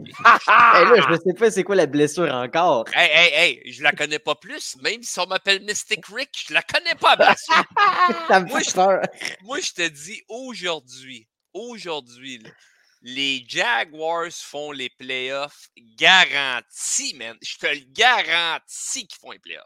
Hey, là, je sais pas c'est quoi la blessure encore. Hey, hey, hey, je la connais pas plus. Même si on m'appelle Mystic Rick, je la connais pas, bien sûr. Ça me Moi, fait je- peur. Moi, je te dis aujourd'hui, aujourd'hui, les Jaguars font les playoffs garantis, man. Je te le garantis qu'ils font les playoffs.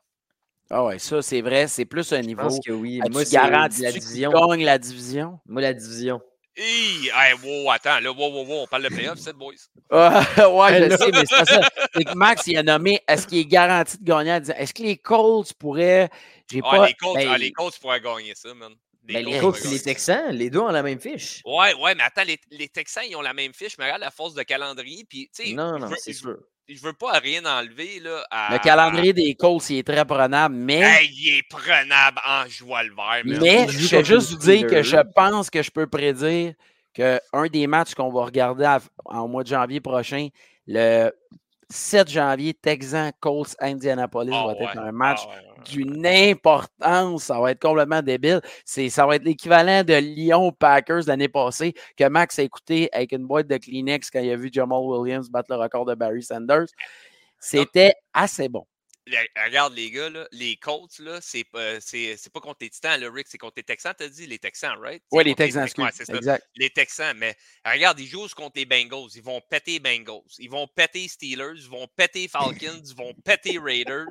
Ah ouais, ça, c'est vrai. C'est plus un Je niveau. pense que oui. Moi, garantis la division. gagnent la division? Moi, la division. Hey, hey, wow, attends, là, wow, wow, wow, on parle de playoffs, c'est boys. Ouais, je sais, mais c'est pas ça. C'est que Max, il a nommé est-ce qu'il est garanti de gagner à 10 Est-ce que les Colts pourraient. J'ai Ah, pas. les Colts, ben, ah, les Colts pourraient gagner ça, man. Ben, les Colts Colts les ça. Texans, les deux ont la même fiche. Ouais, ouais, mais attends, les, les Texans, ils ont la même fiche, mais regarde la force de calendrier. Puis, tu sais, Non, non, c'est sûr. Je veux pas rien enlever, là. À, Le calendrier des Colts, il est très prenable, mais. Hey, il est prenable en joie le vert. Mais je vais juste vous dire que je pense que je peux prédire qu'un des matchs qu'on va regarder à- en mois de janvier prochain, le 7 janvier, Texan Colts Indianapolis Ah va ouais, être un match ah ouais. D'une importance. Ça va être complètement débile. C'est, ça va être l'équivalent de Lyon Packers l'année passée que Max a écouté avec une boîte de Kleenex quand il a vu Jamal Williams battre le record de Barry Sanders. C'était assez bon. Regarde les gars, là, les Colts, là, c'est, pas contre les Titans, le Rick, c'est contre les Texans, t'as dit les Texans, right? Oui, les Texans, c'est exact. Les Texans, mais regarde, ils jouent contre les Bengals, ils vont péter les Bengals, ils vont péter Steelers, ils vont péter Falcons, ils vont péter Raiders.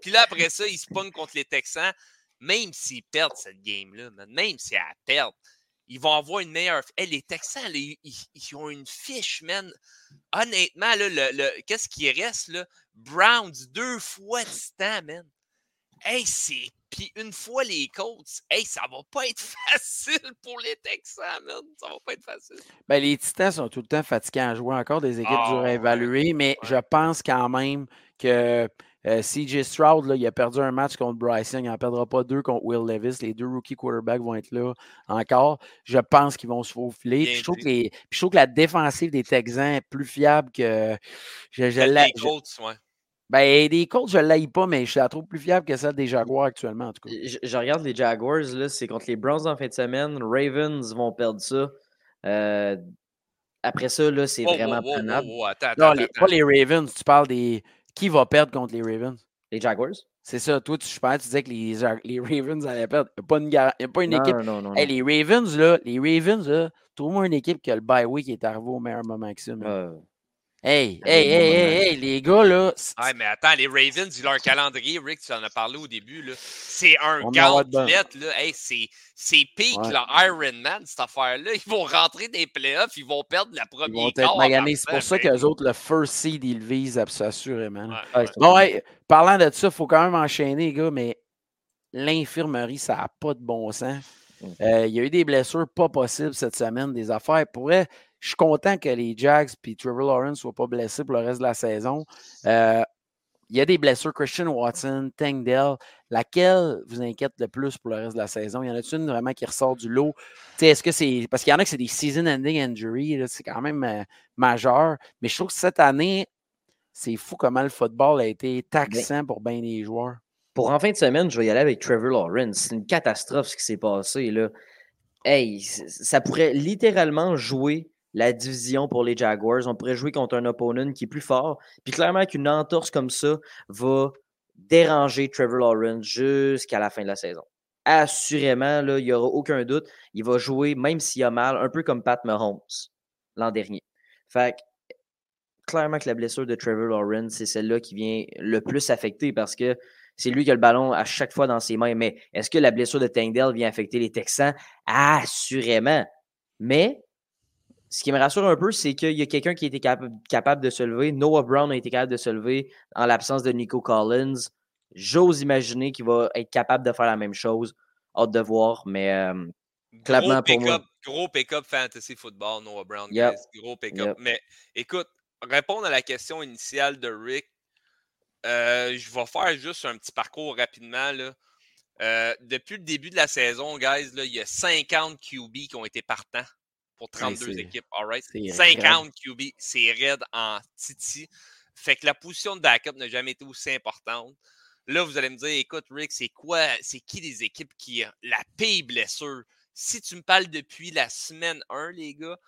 Puis là, après ça, ils se pognent contre les Texans, même s'ils perdent cette game-là, même s'ils la perdent ils vont avoir une meilleure. les Texans, ils, ont une fiche, man. Honnêtement, là, le, qu'est-ce qui reste, là? Browns, deux fois Titan, man. Hey, c'est. Puis une fois les Colts, hey, ça va pas être facile pour les Texans, man. Ça va pas être facile. Ben, les Titans sont tout le temps fatigués à jouer. Encore des équipes dures à évaluer, mais je pense quand même que euh, CJ Stroud, là, il a perdu un match contre Bryson. Il n'en perdra pas deux contre Will Levis. Les deux rookie quarterbacks vont être là encore. Je pense qu'ils vont se faufiler. je, trouve que je trouve que la défensive des Texans est plus fiable que. Je, je des Colts, ouais. Ben, des Colts, je ne l'aille pas, mais je la trouve plus fiable que celle des Jaguars actuellement, en tout cas. Je, regarde les Jaguars, là, c'est contre les Browns en fin de semaine. Ravens vont perdre ça. Euh, après ça, là, c'est vraiment wow, non, pas les Ravens, tu parles des, qui va perdre contre les Ravens? Les Jaguars? C'est ça. Toi, tu, je pense, tu disais que les, les Ravens allaient perdre. Il n'y a, pas une, équipe. Non, non, non, les Ravens, là, les Ravens, là, trouve-moi une équipe qui a le bye week est arrivé au meilleur moment que ça. Hey, hey, hey, hey, les gars, là. Ouais, mais attends, les Ravens, leur calendrier, Rick, tu en as parlé au début, là. C'est un gauntlet, là. Hey, c'est, c'est peak, ouais. Iron Man, cette affaire-là. Ils vont rentrer des playoffs, ils vont perdre la première Ils vont être maganés. C'est pour ça qu'eux autres, le first seed, ils le visent assurément. bon, ouais, parlant de ça, il faut quand même enchaîner, les gars, mais l'infirmerie, ça n'a pas de bon sens. Mmh. Euh, il y a eu des blessures pas possibles cette semaine, des affaires. Pourrait je suis content que les Jags et Trevor Lawrence ne soient pas blessés pour le reste de la saison. Euh, il y a des blessures. Christian Watson, Tangdale. Laquelle vous inquiète le plus pour le reste de la saison? Il y en a-t-il une vraiment qui ressort du lot? Est-ce que c'est. Parce qu'il y en a que c'est des season-ending injuries. C'est quand même euh, majeur. Mais je trouve que cette année, c'est fou comment le football a été taxant pour bien des joueurs. Pour en fin de semaine, je vais y aller avec Trevor Lawrence. C'est une catastrophe ce qui s'est passé. Là. Hey, ça pourrait littéralement jouer la division pour les Jaguars. On pourrait jouer contre un opponent qui est plus fort. Puis clairement qu'une entorse comme ça va déranger Trevor Lawrence jusqu'à la fin de la saison. Assurément, là, il n'y aura aucun doute. Il va jouer, même s'il a mal, un peu comme Pat Mahomes l'an dernier. Fait clairement que la blessure de Trevor Lawrence, c'est celle-là qui vient le plus affecter parce que c'est lui qui a le ballon à chaque fois dans ses mains. Mais est-ce que la blessure de Tangdale vient affecter les Texans? Assurément. Mais ce qui me rassure un peu, c'est qu'il y a quelqu'un qui a été capable de se lever. Noah Brown a été capable de se lever en l'absence de Nico Collins. J'ose imaginer qu'il va être capable de faire la même chose. Hâte de voir, mais euh, clairement pour moi. Gros pick-up fantasy football, Noah Brown. Gros pick-up. Mais écoute, répondre à la question initiale de Rick, euh, je vais faire juste un petit parcours rapidement. Là. Euh, depuis le début de la saison, guys, là, il y a 50 QB qui ont été partants pour 32 équipes. All right? 50 QB, c'est raide en Titi. Fait que la position de backup n'a jamais été aussi importante. Là, vous allez me dire, écoute, Rick, c'est quoi, c'est qui les équipes qui la paye blessure? Si tu me parles depuis la semaine 1, les gars,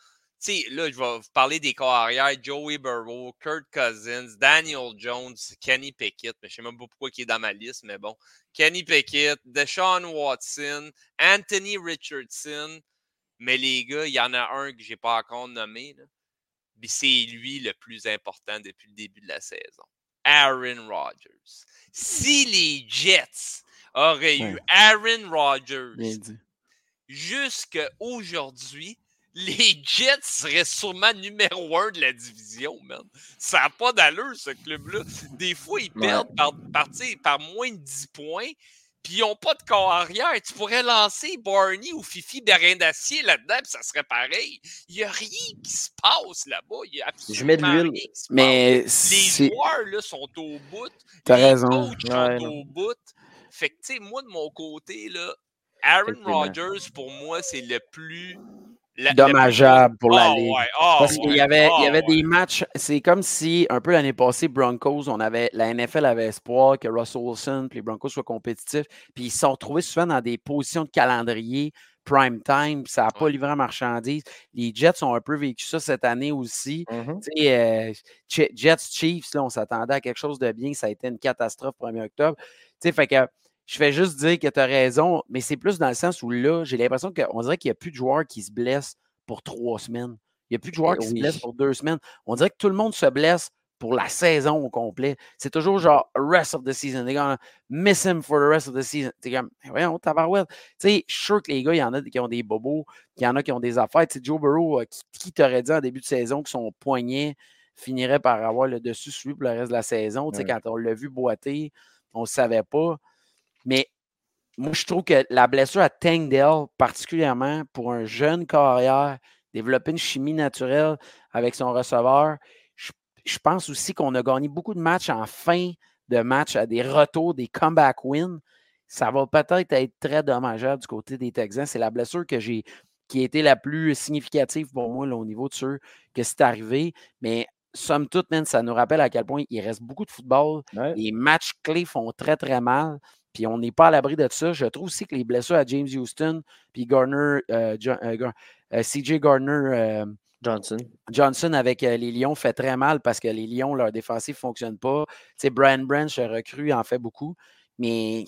tu sais, là, je vais vous parler des corps arrière. Joey Burrow, Kurt Cousins, Daniel Jones, Kenny Pickett. Mais je ne sais même pas pourquoi il est dans ma liste, mais bon. Kenny Pickett, Deshaun Watson, Anthony Richardson, mais les gars, il y en a un que je n'ai pas encore nommé. C'est lui le plus important depuis le début de la saison. Aaron Rodgers. Si les Jets auraient eu Aaron Rodgers jusqu'à aujourd'hui, les Jets seraient sûrement numéro un de la division, man. Ça n'a pas d'allure, ce club-là. Des fois, ils perdent par, par, par moins de 10 points, puis ils n'ont pas de corps arrière. Tu pourrais lancer Barney ou Fifi Berrin d'acier là-dedans, puis ça serait pareil. Il n'y a rien qui se passe là-bas. Il y a Je mets de l'huile. Mais les joueurs là, sont au bout. T'as les raison. coachs sont au bout. Fait que, tu sais, moi, de mon côté, là, Aaron Rodgers, pour moi, c'est le plus dommageable pour la oh, Ligue. Ouais, oh, Parce qu'il y avait, il y avait oh, des matchs, c'est comme si, un peu l'année passée, Broncos, on avait, la NFL avait espoir que Russell Wilson et les Broncos soient compétitifs, puis ils se sont retrouvés souvent dans des positions de calendrier prime time, ça n'a pas livré en marchandises. Les Jets ont un peu vécu ça cette année aussi. Mm-hmm. Euh, Jets Chiefs, là, on s'attendait à quelque chose de bien, ça a été une catastrophe 1er octobre. fait que je vais juste dire que tu as raison, mais c'est plus dans le sens où là, j'ai l'impression qu'on dirait qu'il n'y a plus de joueurs qui se blessent pour trois semaines. Il n'y a plus de joueurs qui se blessent pour deux semaines. On dirait que tout le monde se blesse pour la saison au complet. C'est toujours genre rest of the season. They're gonna miss him for the rest of the season. T'es comme, voyons, tabarouette. Tu sais, je suis sûr que les gars, il y en a qui ont des bobos, qu'il y en a qui ont des affaires. Tu sais, Joe Burrow, euh, qui, t'aurait dit en début de saison que son poignet finirait par avoir le dessus sur lui pour le reste de la saison? Tu sais, quand on l'a vu boiter, on ne savait pas. Mais moi, je trouve que la blessure à Tangdale, particulièrement pour un jeune carrière, développer une chimie naturelle avec son receveur, je pense aussi qu'on a gagné beaucoup de matchs en fin de match à des retours, des comeback wins. Ça va peut-être être très dommageable du côté des Texans. C'est la blessure que j'ai qui a été la plus significative pour moi au niveau de ceux que c'est arrivé. Mais somme toute, ça nous rappelle à quel point il reste beaucoup de football. Les matchs clés font très, très mal. Puis on n'est pas à l'abri de ça. Je trouve aussi que les blessures à James Houston, puis Garner, euh, euh, euh, CJ Gardner Johnson. Johnson avec les Lions fait très mal parce que les Lions, leur défensif ne fonctionne pas. Tu sais, Brian Branch, recrue, en fait beaucoup. Mais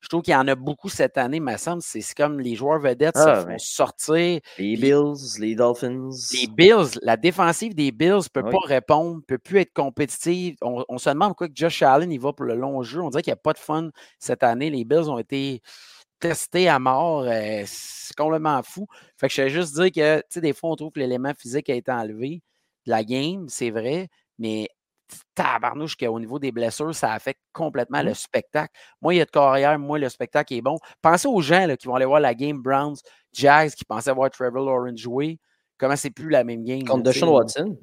je trouve qu'il y en a beaucoup cette année, me semble. C'est comme les joueurs vedettes se ah, font sortir. Les Bills, les Dolphins. Les Bills, la défensive des Bills ne peut pas répondre, ne peut plus être compétitive. On, se demande pourquoi Josh Allen il va pour le long jeu. On dirait qu'il n'y a pas de fun cette année. Les Bills ont été testés à mort. Euh, c'est complètement fou. Fait que je vais juste dire que, des fois, on trouve que l'élément physique a été enlevé de la game, c'est vrai, mais tabarnouche qu'au niveau des blessures, ça affecte complètement le mmh. spectacle. Moi, il y a de carrière, moi, le spectacle est bon. Pensez aux gens là, qui vont aller voir la game Browns, Jags, qui pensaient voir Trevor Lawrence jouer. Comment c'est plus la même game. Contre Deshaun Watson.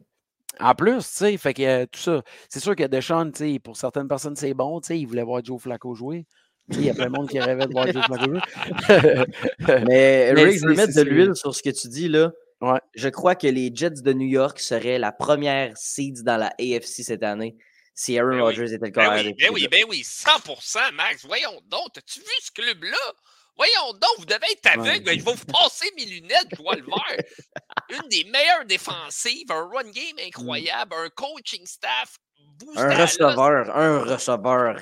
En plus, tu sais, fait que euh, tout ça. C'est sûr que Deshaun, tu sais, pour certaines personnes, c'est bon. Tu sais, ils voulaient voir Joe Flacco jouer. Il y a plein de monde qui rêvait de voir Joe Flacco jouer. Mais, Rick, je veux mettre de l'huile sur ce que tu dis, là. Je crois que les Jets de New York seraient la première seed dans la AFC cette année si Aaron ben Rodgers était le ben oui, ben oui, ben oui, 100%, Max. Voyons donc, as-tu vu ce club-là? Voyons donc, vous devez être aveugle. Ben, je vais vous passer mes lunettes, je vois le vert. Une des meilleures défensives, un run game mm. incroyable, un coaching staff. Un receveur, un receveur.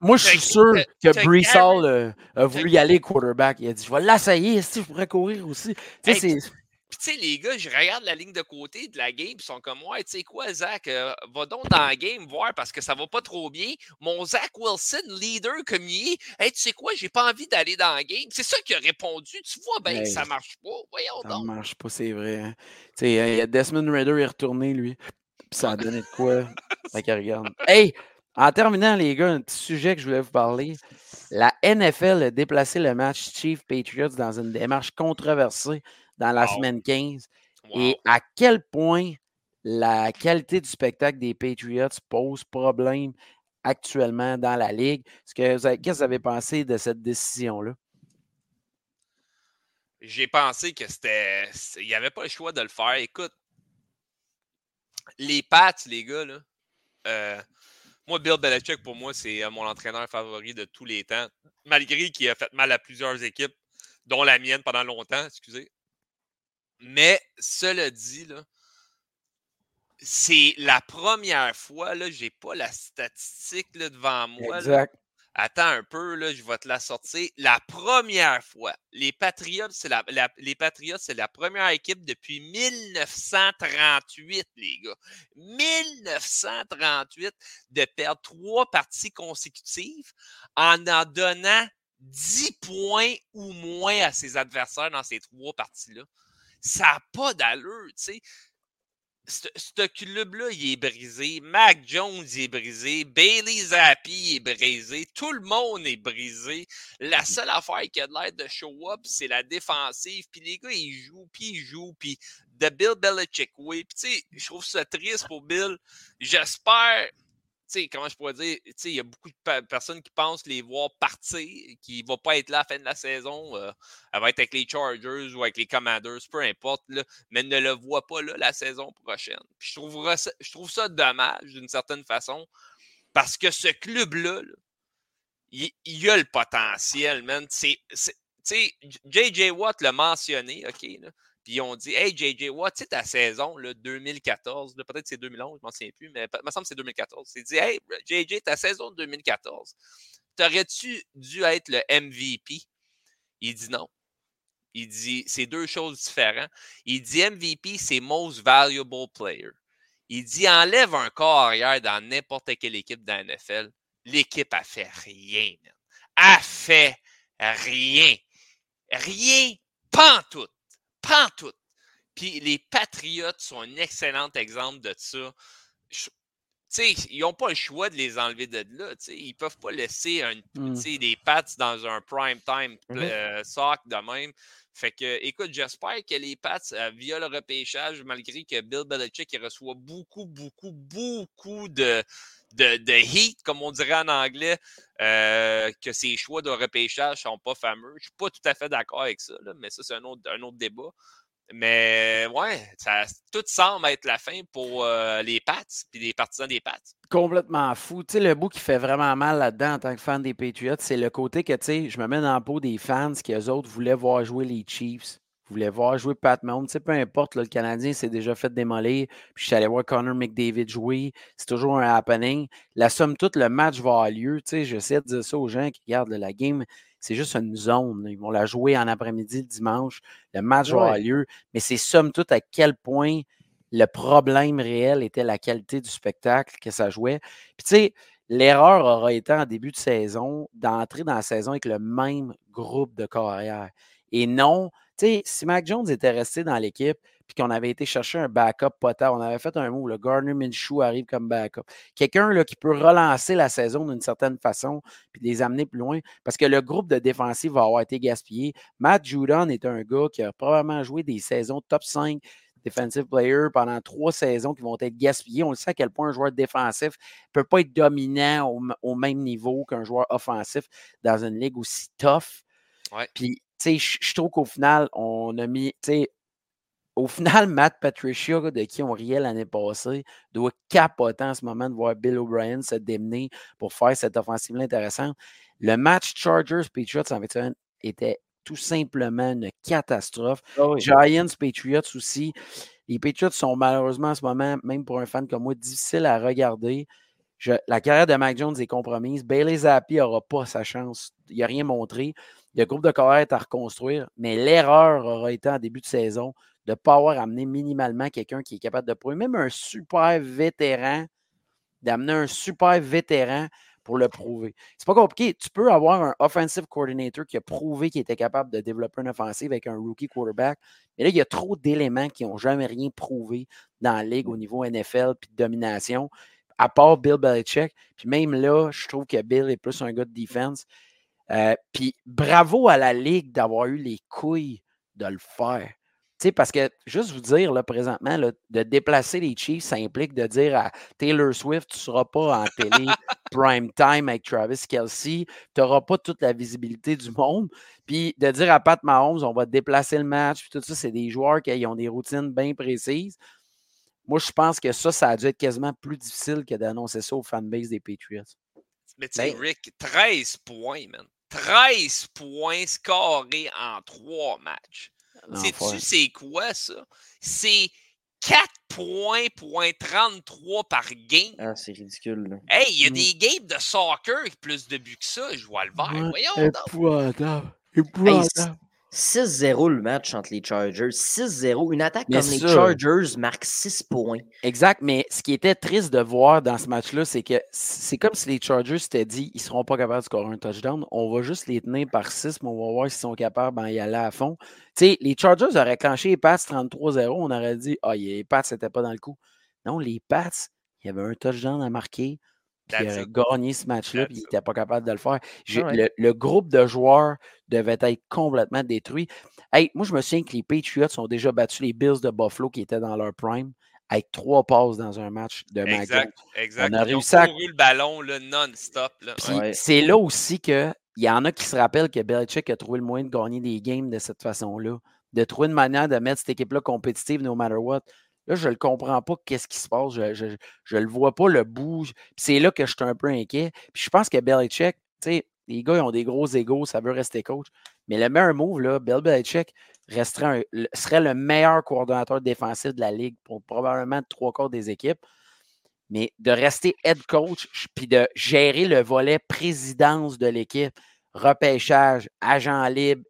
moi, je suis sûr que Brees euh, a voulu y aller quarterback. Il a dit Je vais l'essayer, si je pourrais courir aussi. Tu sais, c'est puis, tu sais, les gars, je regarde la ligne de côté de la game, ils sont comme, ouais, tu sais quoi, Zach, euh, va donc dans la game voir parce que ça va pas trop bien. Mon Zach Wilson, leader comme il est, hey, tu sais quoi, j'ai pas envie d'aller dans la game. C'est ça qu'il a répondu. Tu vois, ben, ça marche pas. Voyons donc. Ça marche pas, c'est vrai. Hein. Tu sais, Desmond Raider est retourné, lui. Puis ça a donné de quoi? fait regarde. Hey! En terminant, les gars, un petit sujet que je voulais vous parler. La NFL a déplacé le match Chief Patriots dans une démarche controversée dans la semaine 15 et à quel point la qualité du spectacle des Patriots pose problème actuellement dans la Ligue? Qu'est-ce que vous avez pensé de cette décision-là? J'ai pensé que c'était. Il n'y avait pas le choix de le faire. Écoute, les Pats, les gars, là, euh, moi, Bill Belichick, pour moi, c'est euh, mon entraîneur favori de tous les temps. Malgré qu'il a fait mal à plusieurs équipes, dont la mienne pendant longtemps, excusez. Mais cela dit, c'est la première fois, là, j'ai pas la statistique là, devant moi. Exact. Attends un peu, là, je vais te la sortir. La première fois, les Patriots, c'est la, les Patriots, c'est la première équipe depuis 1938, les gars. 1938 de perdre trois parties consécutives en en donnant 10 points ou moins à ses adversaires dans ces trois parties-là. Ça n'a pas d'allure, tu sais. Ce club-là, il est brisé. Mac Jones, il est brisé. Bailey Zappi est brisé. Tout le monde est brisé. La mmh. seule affaire qui a de l'air de show-up, c'est la défensive. Puis les gars, ils jouent, puis ils jouent. Puis de Bill Belichick, oui. Puis tu sais, je trouve ça triste pour Bill. J'espère comment je pourrais dire, il y a beaucoup de personnes qui pensent les voir partir, qui ne vont pas être là à la fin de la saison. Euh, elle va être avec les Chargers ou avec les Commanders, peu importe, là, mais ne le voit pas là la saison prochaine. je, trouve ça, je trouve ça dommage d'une certaine façon parce que ce club-là, il, a le potentiel, man. J.J. Watt l'a mentionné, OK, ils ont dit Hey, J.J. Watt, tu sais, ta saison, là, 2014, peut-être c'est 2011, je m'en souviens plus, mais il me semble que c'est 2014. Il dit Hey, J.J., ta saison de 2014, t'aurais-tu dû être le MVP Il dit non. Il dit c'est deux choses différentes. Il dit MVP, c'est Most Valuable Player. Il dit enlève un corps arrière dans n'importe quelle équipe dans la NFL. L'équipe a fait rien, man. A fait rien. Rien, pantoute. Pantoute. Puis les Patriots sont un excellent exemple de ça. ils n'ont pas le choix de les enlever de là. Ils ne peuvent pas laisser un, mmh. des Pats dans un prime time mmh euh, sock de même. Fait que, écoute, j'espère que les Pats, euh, via le repêchage, malgré que Bill Belichick reçoit beaucoup, beaucoup, beaucoup de, de, heat, comme on dirait en anglais, euh, que ses choix de repêchage ne sont pas fameux. Je ne suis pas tout à fait d'accord avec ça, mais ça, c'est un autre, un autre débat. Mais ouais, ça, tout semble être la fin pour euh, les Pats et les partisans des Pats. Complètement fou. Le bout qui fait vraiment mal là-dedans en tant que fan des Patriots, c'est le côté que, je me mets dans le peau des fans qui, eux autres, voulaient voir jouer les Chiefs, voulaient voir jouer Pat Mahomes. Peu importe, le Canadien s'est déjà fait démolir. Puis je suis allé voir Connor McDavid jouer. C'est toujours un happening. La somme toute, le match va avoir lieu. Sais, j'essaie de dire ça aux gens qui regardent la game c'est juste une zone. Ils vont la jouer en après-midi le dimanche. Le match avoir lieu. Mais c'est somme toute à quel point le problème réel était la qualité du spectacle que ça jouait. Puis tu sais, l'erreur aura été en début de saison d'entrer dans la saison avec le même groupe de carrière. Et non, tu sais, si Mac Jones était resté dans l'équipe, puis qu'on avait été chercher un backup potable. On avait fait un mot, le Gardner Minshew arrive comme backup. Quelqu'un qui peut relancer la saison d'une certaine façon, puis les amener plus loin, parce que le groupe de défensifs va avoir été gaspillé. Matt Judon est un gars qui a probablement joué des saisons top 5 defensive player pendant trois saisons qui vont être gaspillées. On le sait à quel point un joueur défensif ne peut pas être dominant au, même niveau qu'un joueur offensif dans une ligue aussi tough. Puis, tu sais, je trouve qu'au final, on a mis, tu sais, au final, Matt Patricia, de qui on riait l'année passée, doit capoter en ce moment de voir Bill O'Brien se démener pour faire cette offensive intéressante. Le match Chargers-Patriots en fait était tout simplement une catastrophe. Ah Giants-Patriots aussi. Les Patriots sont malheureusement en ce moment, même pour un fan comme moi, difficiles à regarder. la carrière de Mac Jones est compromise. Bailey Zappi n'aura pas sa chance. Il n'a rien montré. Le groupe de carrière est à reconstruire, mais l'erreur aura été en début de saison de ne pas avoir amené minimalement quelqu'un qui est capable de prouver, même un super vétéran, d'amener un super vétéran pour le prouver. C'est pas compliqué. Tu peux avoir un offensive coordinator qui a prouvé qu'il était capable de développer une offensive avec un rookie quarterback. Mais là, il y a trop d'éléments qui n'ont jamais rien prouvé dans la ligue au niveau NFL puis de domination, à part Bill Belichick. Puis même là, je trouve que Bill est plus un gars de defense. Euh, puis bravo à la ligue d'avoir eu les couilles de le faire sais, parce que juste vous dire, là, présentement, de déplacer les Chiefs, ça implique de dire à Taylor Swift, tu ne seras pas en télé prime time avec Travis Kelsey, tu n'auras pas toute la visibilité du monde. Puis de dire à Pat Mahomes, on va déplacer le match, puis tout ça, c'est des joueurs qui ont des routines bien précises. Moi, je pense que ça, ça a dû être quasiment plus difficile que d'annoncer ça aux fanbase des Patriots. Mais tu sais, ben Rick, 13 points, man. 13 points scorés en trois matchs. Sais-tu c'est quoi ça? C'est 4 points, point 33 par game. Ah, c'est ridicule. Là. Hey, il y a mmh. des games de soccer avec plus de buts que ça. Je vois le vert. Voyons. Épouvantable. Épouvantable. 6-0 le match entre les Chargers. 6-0. Une attaque comme les Chargers marque 6 points. Exact, mais ce qui était triste de voir dans ce match-là, c'est que c'est comme si les Chargers s'étaient dit ils ne seront pas capables de scorer un touchdown. On va juste les tenir par 6, mais on va voir s'ils sont capables d'y aller à fond. les Chargers auraient clenché les Pats 33-0. On aurait dit Ah, les Pats n'étaient pas dans le coup. Non, les Pats, il y avait un touchdown à marquer qui a gagné ce match-là, puis il n'était pas capable de le faire. Ah le, groupe de joueurs devait être complètement détruit. Hey, moi, je me souviens que les Patriots ont déjà battu les Bills de Buffalo qui étaient dans leur prime avec trois passes dans un match de Exact, exact. On a réussi à... le ballon non-stop. C'est là aussi qu'il y en a qui se rappellent que Belichick a trouvé le moyen de gagner des games de cette façon-là, de trouver une manière de mettre cette équipe-là compétitive no matter what. Là, je ne comprends pas qu'est-ce qui se passe. Je ne le vois pas, le bout. C'est là que je suis un peu inquiet. Puis je pense que Belichick, tu Les gars, ils ont des gros égaux, ça veut rester coach. Mais le meilleur move, là, Bill Belichick serait le meilleur coordonnateur défensif de la ligue pour probablement trois quarts des équipes. Mais de rester head coach puis de gérer le volet présidence de l'équipe, repêchage, agent libre,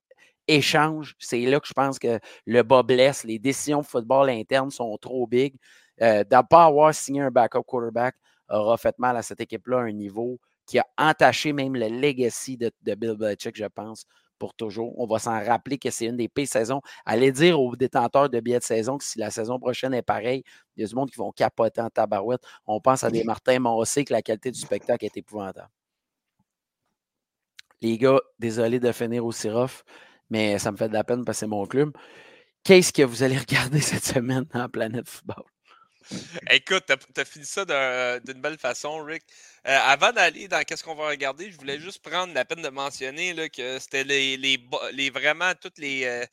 échange, c'est là que je pense que le bas blesse. Les décisions de football interne sont trop big. Euh, de ne pas avoir signé un backup quarterback aura fait mal à cette équipe-là à un niveau qui a entaché même le legacy de, Bill Belichick, je pense, pour toujours. On va s'en rappeler que c'est une des pires saisons. Allez dire aux détenteurs de billets de saison que si la saison prochaine est pareille, il y a du monde qui vont capoter en tabarouette. On pense à des Martin Mossé que la qualité du spectacle est épouvantable. Les gars, désolé de finir au rough, mais ça me fait de la peine parce que c'est mon club. Qu'est-ce que vous allez regarder cette semaine dans Planète Football? Écoute, tu as, fini ça d'une belle façon, Rick. Euh, avant d'aller dans qu'est-ce qu'on va regarder, je voulais juste prendre la peine de mentionner là, que c'était les, les, vraiment toutes les, euh,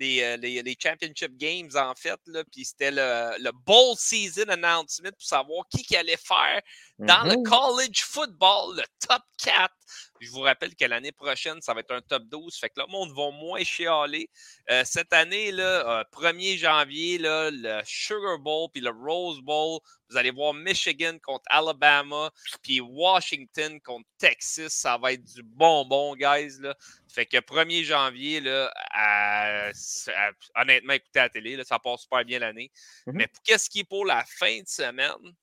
euh, les, les, Championship Games, en fait. Puis c'était le, le Bowl Season Announcement pour savoir qui, qui allait faire dans le mm-hmm. college football, le top 4. Je vous rappelle que l'année prochaine, ça va être un top 12. Fait que le monde va moins chialer. Euh, cette année, là, 1er euh, janvier, là, le Sugar Bowl puis le Rose Bowl. Vous allez voir Michigan contre Alabama, puis Washington contre Texas. Ça va être du bonbon, guys. Là. Fait que 1er janvier, là, honnêtement, écoutez la télé, là, ça passe super bien l'année. Mm-hmm. Mais qu'est-ce qui est pour la fin de semaine?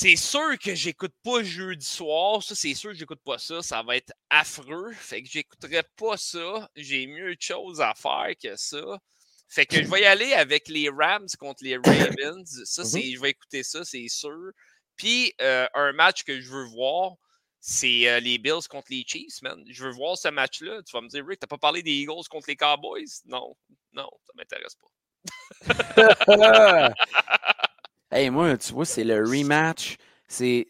C'est sûr que j'écoute pas jeudi soir. Ça, c'est sûr que j'écoute pas ça. Ça va être affreux. Fait que j'écouterai pas ça. J'ai mieux de choses à faire que ça. Fait que je vais y aller avec les Rams contre les Ravens. Ça, c'est, mm-hmm. je vais écouter ça, c'est sûr. Puis euh, un match que je veux voir, c'est euh, les Bills contre les Chiefs, man. Je veux voir ce match-là. Tu vas me dire, Rick, t'as pas parlé des Eagles contre les Cowboys? Non, non, ça m'intéresse pas. Hey, moi, tu vois, c'est le rematch. C'est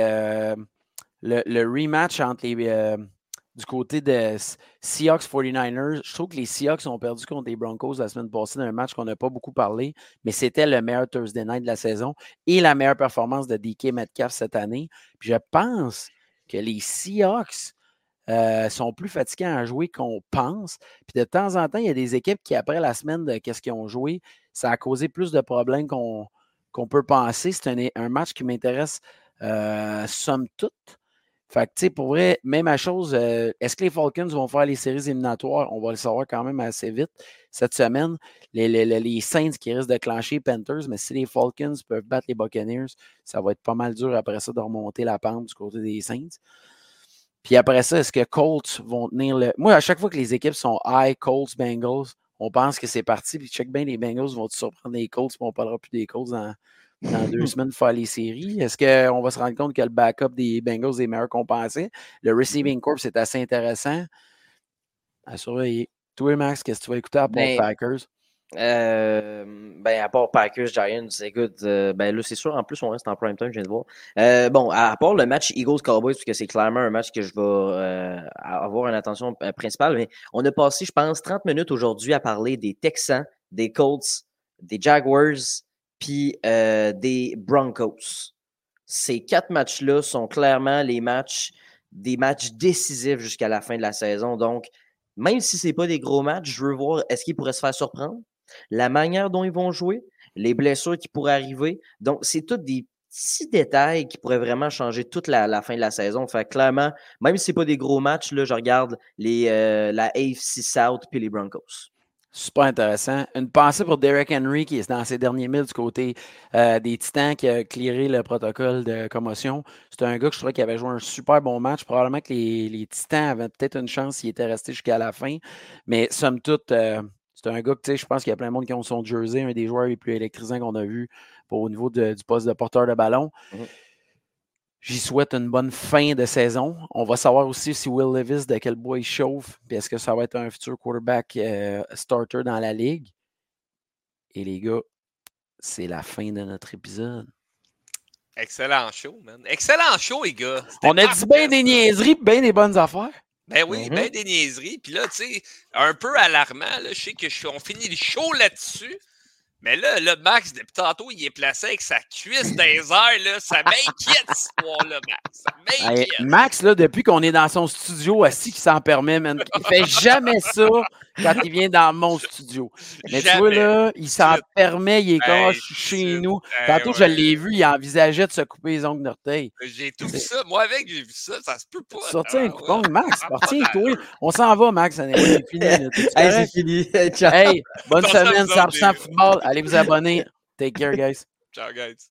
euh, le, rematch entre les. Euh, du côté de Seahawks 49ers. Je trouve que les Seahawks ont perdu contre les Broncos la semaine passée dans un match qu'on n'a pas beaucoup parlé, mais c'était le meilleur Thursday night de la saison et la meilleure performance de DK Metcalf cette année. Puis je pense que les Seahawks euh, sont plus fatigués à jouer qu'on pense. Puis de temps en temps, il y a des équipes qui, après la semaine de qu'est-ce qu'ils ont joué, ça a causé plus de problèmes qu'on qu'on peut penser. C'est un, match qui m'intéresse euh, somme toute. Fait que, tu sais, pour vrai, même chose, euh, est-ce que les Falcons vont faire les séries éliminatoires? On va le savoir quand même assez vite cette semaine. Les, les, Saints qui risquent de clencher Panthers, mais si les Falcons peuvent battre les Buccaneers, ça va être pas mal dur après ça de remonter la pente du côté des Saints. Puis après ça, est-ce que Colts vont tenir le. Moi, à chaque fois que les équipes sont high, Colts, Bengals, on pense que c'est parti, puis check bien, les Bengals vont surprendre les Colts, puis on ne parlera plus des Colts dans, dans deux semaines pour faire les séries. Est-ce qu'on va se rendre compte que le backup des Bengals est meilleur qu'on pensait? Le receiving corps, c'est assez intéressant à surveiller. Toi, Max, qu'est-ce que tu vas écouter à ben, Packers? Euh, ben, à part Packers, Giants, écoute, euh, ben là, c'est sûr, en plus, on reste en prime time, je viens de voir. Euh, bon, à part le match Eagles-Cowboys, parce que c'est clairement un match que je vais avoir une attention principale, mais on a passé, je pense, 30 minutes aujourd'hui à parler des Texans, des Colts, des Jaguars, puis des Broncos. Ces quatre matchs-là sont clairement les matchs, des matchs décisifs jusqu'à la fin de la saison. Donc, même si ce n'est pas des gros matchs, je veux voir est-ce qu'ils pourraient se faire surprendre? La manière dont ils vont jouer, les blessures qui pourraient arriver. Donc, c'est tous des petits détails qui pourraient vraiment changer toute la, fin de la saison. Fait clairement, même si ce n'est pas des gros matchs, là, je regarde les, euh, la AFC South puis les Broncos. Super intéressant. Une pensée pour Derek Henry qui est dans ses derniers milles du côté euh, des Titans qui a clearé le protocole de commotion. C'est un gars que je trouvais qui avait joué un super bon match. Probablement que les, Titans avaient peut-être une chance s'il était resté jusqu'à la fin. Mais somme toute, euh, c'est un gars que, tu sais, je pense qu'il y a plein de monde qui ont son jersey, un des joueurs les plus électrisants qu'on a vu au niveau du poste de porteur de ballon. Mmh J'y souhaite une bonne fin de saison. On va savoir aussi si Will Levis, de quel bois il chauffe, puis est-ce que ça va être un futur quarterback euh, starter dans la ligue. Et les gars, c'est la fin de notre épisode. Excellent show, man. Excellent show, les gars. On a dit bien des niaiseries, bien des bonnes affaires. Ben oui, bien mm-hmm. des niaiseries. Puis là, tu sais, un peu alarmant, là, je sais qu'on finit le show là-dessus. Mais là, le Max, depuis tantôt, il est placé avec sa cuisse dans les airs. Là. Ça m'inquiète, cette histoire-là, Max. Ça m'inquiète. Max, là, depuis qu'on est dans son studio assis, qui s'en permet, man, il fait jamais ça quand il vient dans mon studio. Mais tu vois, là, il s'en permet, il est comme Hey, je suis chez nous. Hey, Tantôt, je l'ai vu, il envisageait de se couper les ongles d'orteil. J'ai tout vu ça. Moi, avec, j'ai vu ça. Ça se peut pas. Sorti Ah, un ouais. coupon, Max, Ah, retiens-toi. On s'en va, Max, c'est fini. là. Hey, c'est fini. Ciao. Hey, bonne semaine, vous autres, 100% les- football. Allez vous abonner. Take care, guys. Ciao, guys.